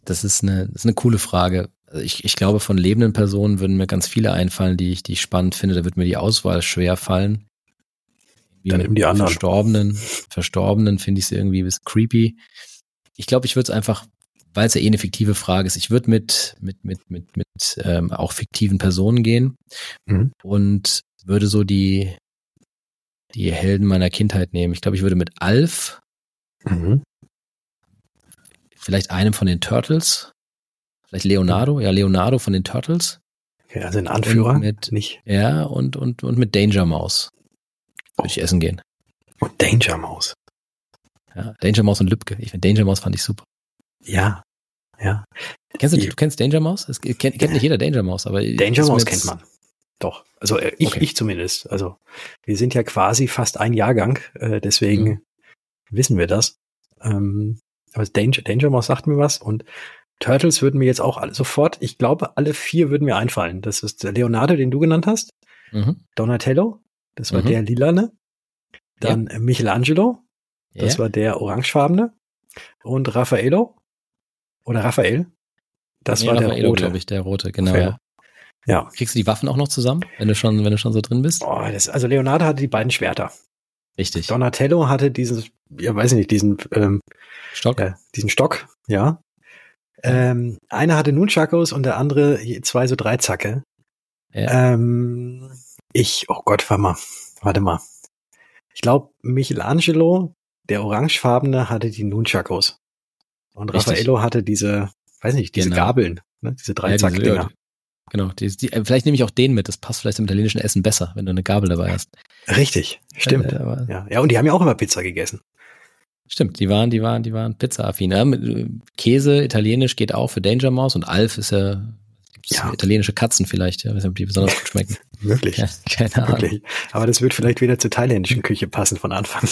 Das ist eine, das ist eine coole Frage. Ich, ich glaube, von lebenden Personen würden mir ganz viele einfallen, die ich, die ich spannend finde. Da wird mir die Auswahl schwer fallen. Wie Dann eben die anderen. Verstorbenen, Verstorbenen finde ich es irgendwie ein bisschen creepy. Ich glaube, ich würde es einfach, weil es ja eh eine fiktive Frage ist, ich würde mit, mit, mit, mit, mit ähm, auch fiktiven Personen gehen mhm. und würde so die, die Helden meiner Kindheit nehmen. Ich glaube, ich würde mit Alf mhm vielleicht einem von den Turtles, vielleicht Leonardo, ja, Leonardo von den Turtles. Okay, also ein Anführer, mit, nicht. Ja, und, und, und mit Danger Mouse würde ich essen gehen. Und Danger Mouse. Ja, Danger Mouse und Lübcke. Ich finde Danger Mouse fand ich super. Ja, ja. Kennst du, du kennst Danger Mouse? Es kennt, kennt nicht jeder Danger Mouse, aber Danger Mouse kennt man. Doch. Also äh, ich, okay. ich zumindest. Also wir sind ja quasi fast ein Jahrgang, äh, deswegen mhm. wissen wir das. Ähm, aber Danger, Danger Mouse sagt mir was und Turtles würden mir jetzt auch alle, sofort, ich glaube, alle vier würden mir einfallen. Das ist Leonardo, den du genannt hast, mhm. Donatello, das war mhm. der lilane, dann ja. Michelangelo, das ja. war der orangefarbene und Raffaello oder Raphael, das nee, war Raffaello, der rote. glaube ich, der rote, genau. Ja. ja. Kriegst du die Waffen auch noch zusammen, wenn du schon, wenn du schon so drin bist? Oh, das, also Leonardo hatte die beiden Schwerter. Richtig. Donatello hatte diesen, ja, weiß ich nicht, diesen ähm, Stock. Äh, diesen Stock, ja. Ähm, einer hatte Nunchakos und der andere zwei so Dreizacke. Ja. Ähm, ich, oh Gott, warte mal, warte mal. Ich glaube, Michelangelo, der orangefarbene, hatte die Nunchakos. Und Richtig. Raffaello hatte diese, weiß nicht, diese genau. Gabeln, ne? diese Dreizack-Dinger. Ja, Genau, die, die, äh, vielleicht nehme ich auch den mit. Das passt vielleicht zum italienischen Essen besser, wenn du eine Gabel dabei hast. Richtig, stimmt. Äh, ja. ja, und die haben ja auch immer Pizza gegessen. Stimmt, die waren, die waren, die waren Pizza-affin. Ja, äh, Käse, italienisch geht auch für Danger Mouse und Alf ist ja, ja. italienische Katzen vielleicht, ja, weiß nicht, ob die besonders gut schmecken. Wirklich. Ja, keine Ahnung. Wirklich. Aber das wird vielleicht wieder zur thailändischen Küche passen von Anfang.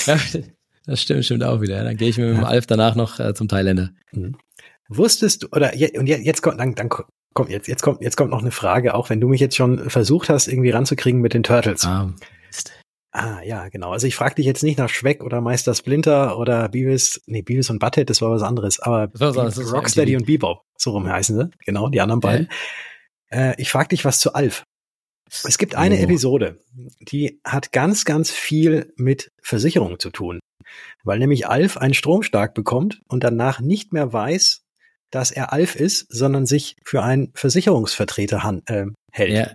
Das stimmt, stimmt auch wieder. Dann gehe ich mit dem Alf danach noch äh, zum Thailänder. Mhm. Wusstest du, oder je, und jetzt kommt, dann, dann Komm, jetzt, jetzt kommt, jetzt kommt noch eine Frage, auch wenn du mich jetzt schon versucht hast, irgendwie ranzukriegen mit den Turtles. Ah, ah ja, genau. Also ich frage dich jetzt nicht nach Schweck oder Meister Splinter oder Beavis, nee, Beavis und Butthead, das war was anderes, aber das war, das Rocksteady und Bebop, so rum heißen sie, genau, die anderen beiden. Äh, ich frage dich was zu Alf. Es gibt eine oh. Episode, die hat ganz, ganz viel mit Versicherung zu tun, weil nämlich Alf einen Stromstark bekommt und danach nicht mehr weiß, dass er Alf ist, sondern sich für einen Versicherungsvertreter han äh, hält. Ja.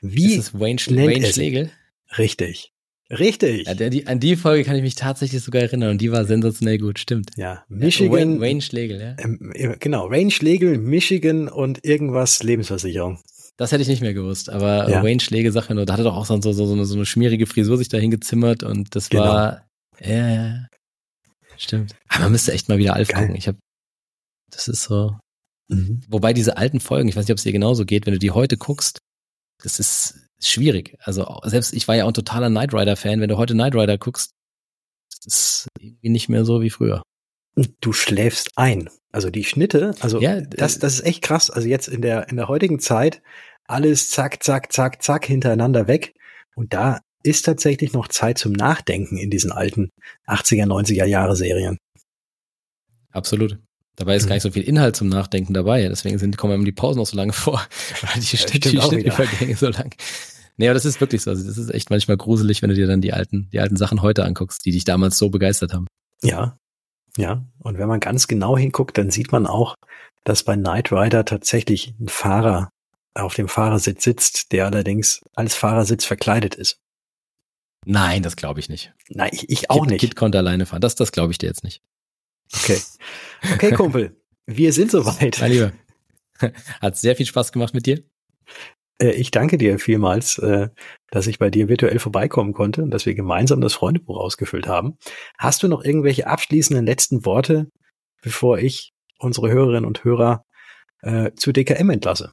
Wie ist es Wayne, Sch Wayne Schlegel? Richtig. Richtig. Ja, der, die, an die Folge kann ich mich tatsächlich sogar erinnern und die war sensationell gut, stimmt. Ja, Michigan. Ja, Wayne, Wayne Schlegel, ja. Ähm, genau, Wayne Schlegel, Michigan und irgendwas Lebensversicherung. Das hätte ich nicht mehr gewusst, aber ja. Wayne Schlegel sagt mir nur, da hatte doch auch so, so, so, eine, so eine schmierige Frisur sich da hingezimmert und das genau. war, ja, ja, stimmt. Aber man müsste echt mal wieder Alf Geil. gucken. Ich habe das ist so. Mhm. Wobei diese alten Folgen, ich weiß nicht, ob es dir genauso geht, wenn du die heute guckst, das ist schwierig. Also selbst ich war ja auch ein totaler Knight Rider Fan. Wenn du heute Knight Rider guckst, das ist irgendwie nicht mehr so wie früher. Du schläfst ein. Also die Schnitte, also ja, das, das ist echt krass. Also jetzt in der, in der heutigen Zeit alles zack, zack, zack, zack hintereinander weg. Und da ist tatsächlich noch Zeit zum Nachdenken in diesen alten 80er, 90er Jahre Serien. Absolut. Dabei ist mhm. gar nicht so viel Inhalt zum Nachdenken dabei. Deswegen sind, kommen die Pausen noch so lange vor, weil die, Schnitt, die Schnittübergänge so lang. Nee, aber das ist wirklich so. Also das ist echt manchmal gruselig, wenn du dir dann die alten, die alten Sachen heute anguckst, die dich damals so begeistert haben. Ja, ja. Und wenn man ganz genau hinguckt, dann sieht man auch, dass bei Knight Rider tatsächlich ein Fahrer auf dem Fahrersitz sitzt, der allerdings als Fahrersitz verkleidet ist. Nein, das glaube ich nicht. Nein, ich, ich auch Kid, nicht. Kid konnte alleine fahren. Das, das glaube ich dir jetzt nicht. Okay. Okay, Kumpel. wir sind soweit. Mein Lieber. Hat sehr viel Spaß gemacht mit dir. Äh, ich danke dir vielmals, äh, dass ich bei dir virtuell vorbeikommen konnte und dass wir gemeinsam das Freundebuch ausgefüllt haben. Hast du noch irgendwelche abschließenden letzten Worte, bevor ich unsere Hörerinnen und Hörer äh, zu DKM entlasse?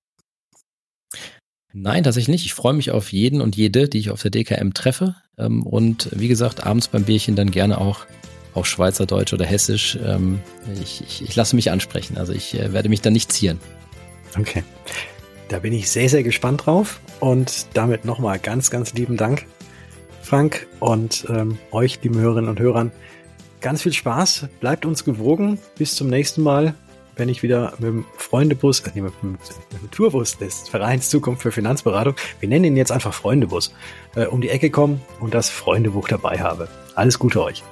Nein, tatsächlich nicht. Ich freue mich auf jeden und jede, die ich auf der DKM treffe. Ähm, und wie gesagt, abends beim Bierchen dann gerne auch auf Schweizerdeutsch oder Hessisch. Ähm, ich, ich, ich lasse mich ansprechen. Also ich äh, werde mich dann nicht zieren. Okay. Da bin ich sehr, sehr gespannt drauf. Und damit nochmal ganz, ganz lieben Dank, Frank, und ähm, euch, liebe Hörerinnen und Hörern. Ganz viel Spaß. Bleibt uns gewogen. Bis zum nächsten Mal wenn ich wieder mit dem Freundebus, äh, mit, dem, mit dem Tourbus des Vereins Zukunft für Finanzberatung, wir nennen ihn jetzt einfach Freundebus, äh, um die Ecke kommen und das Freundebuch dabei habe. Alles Gute euch.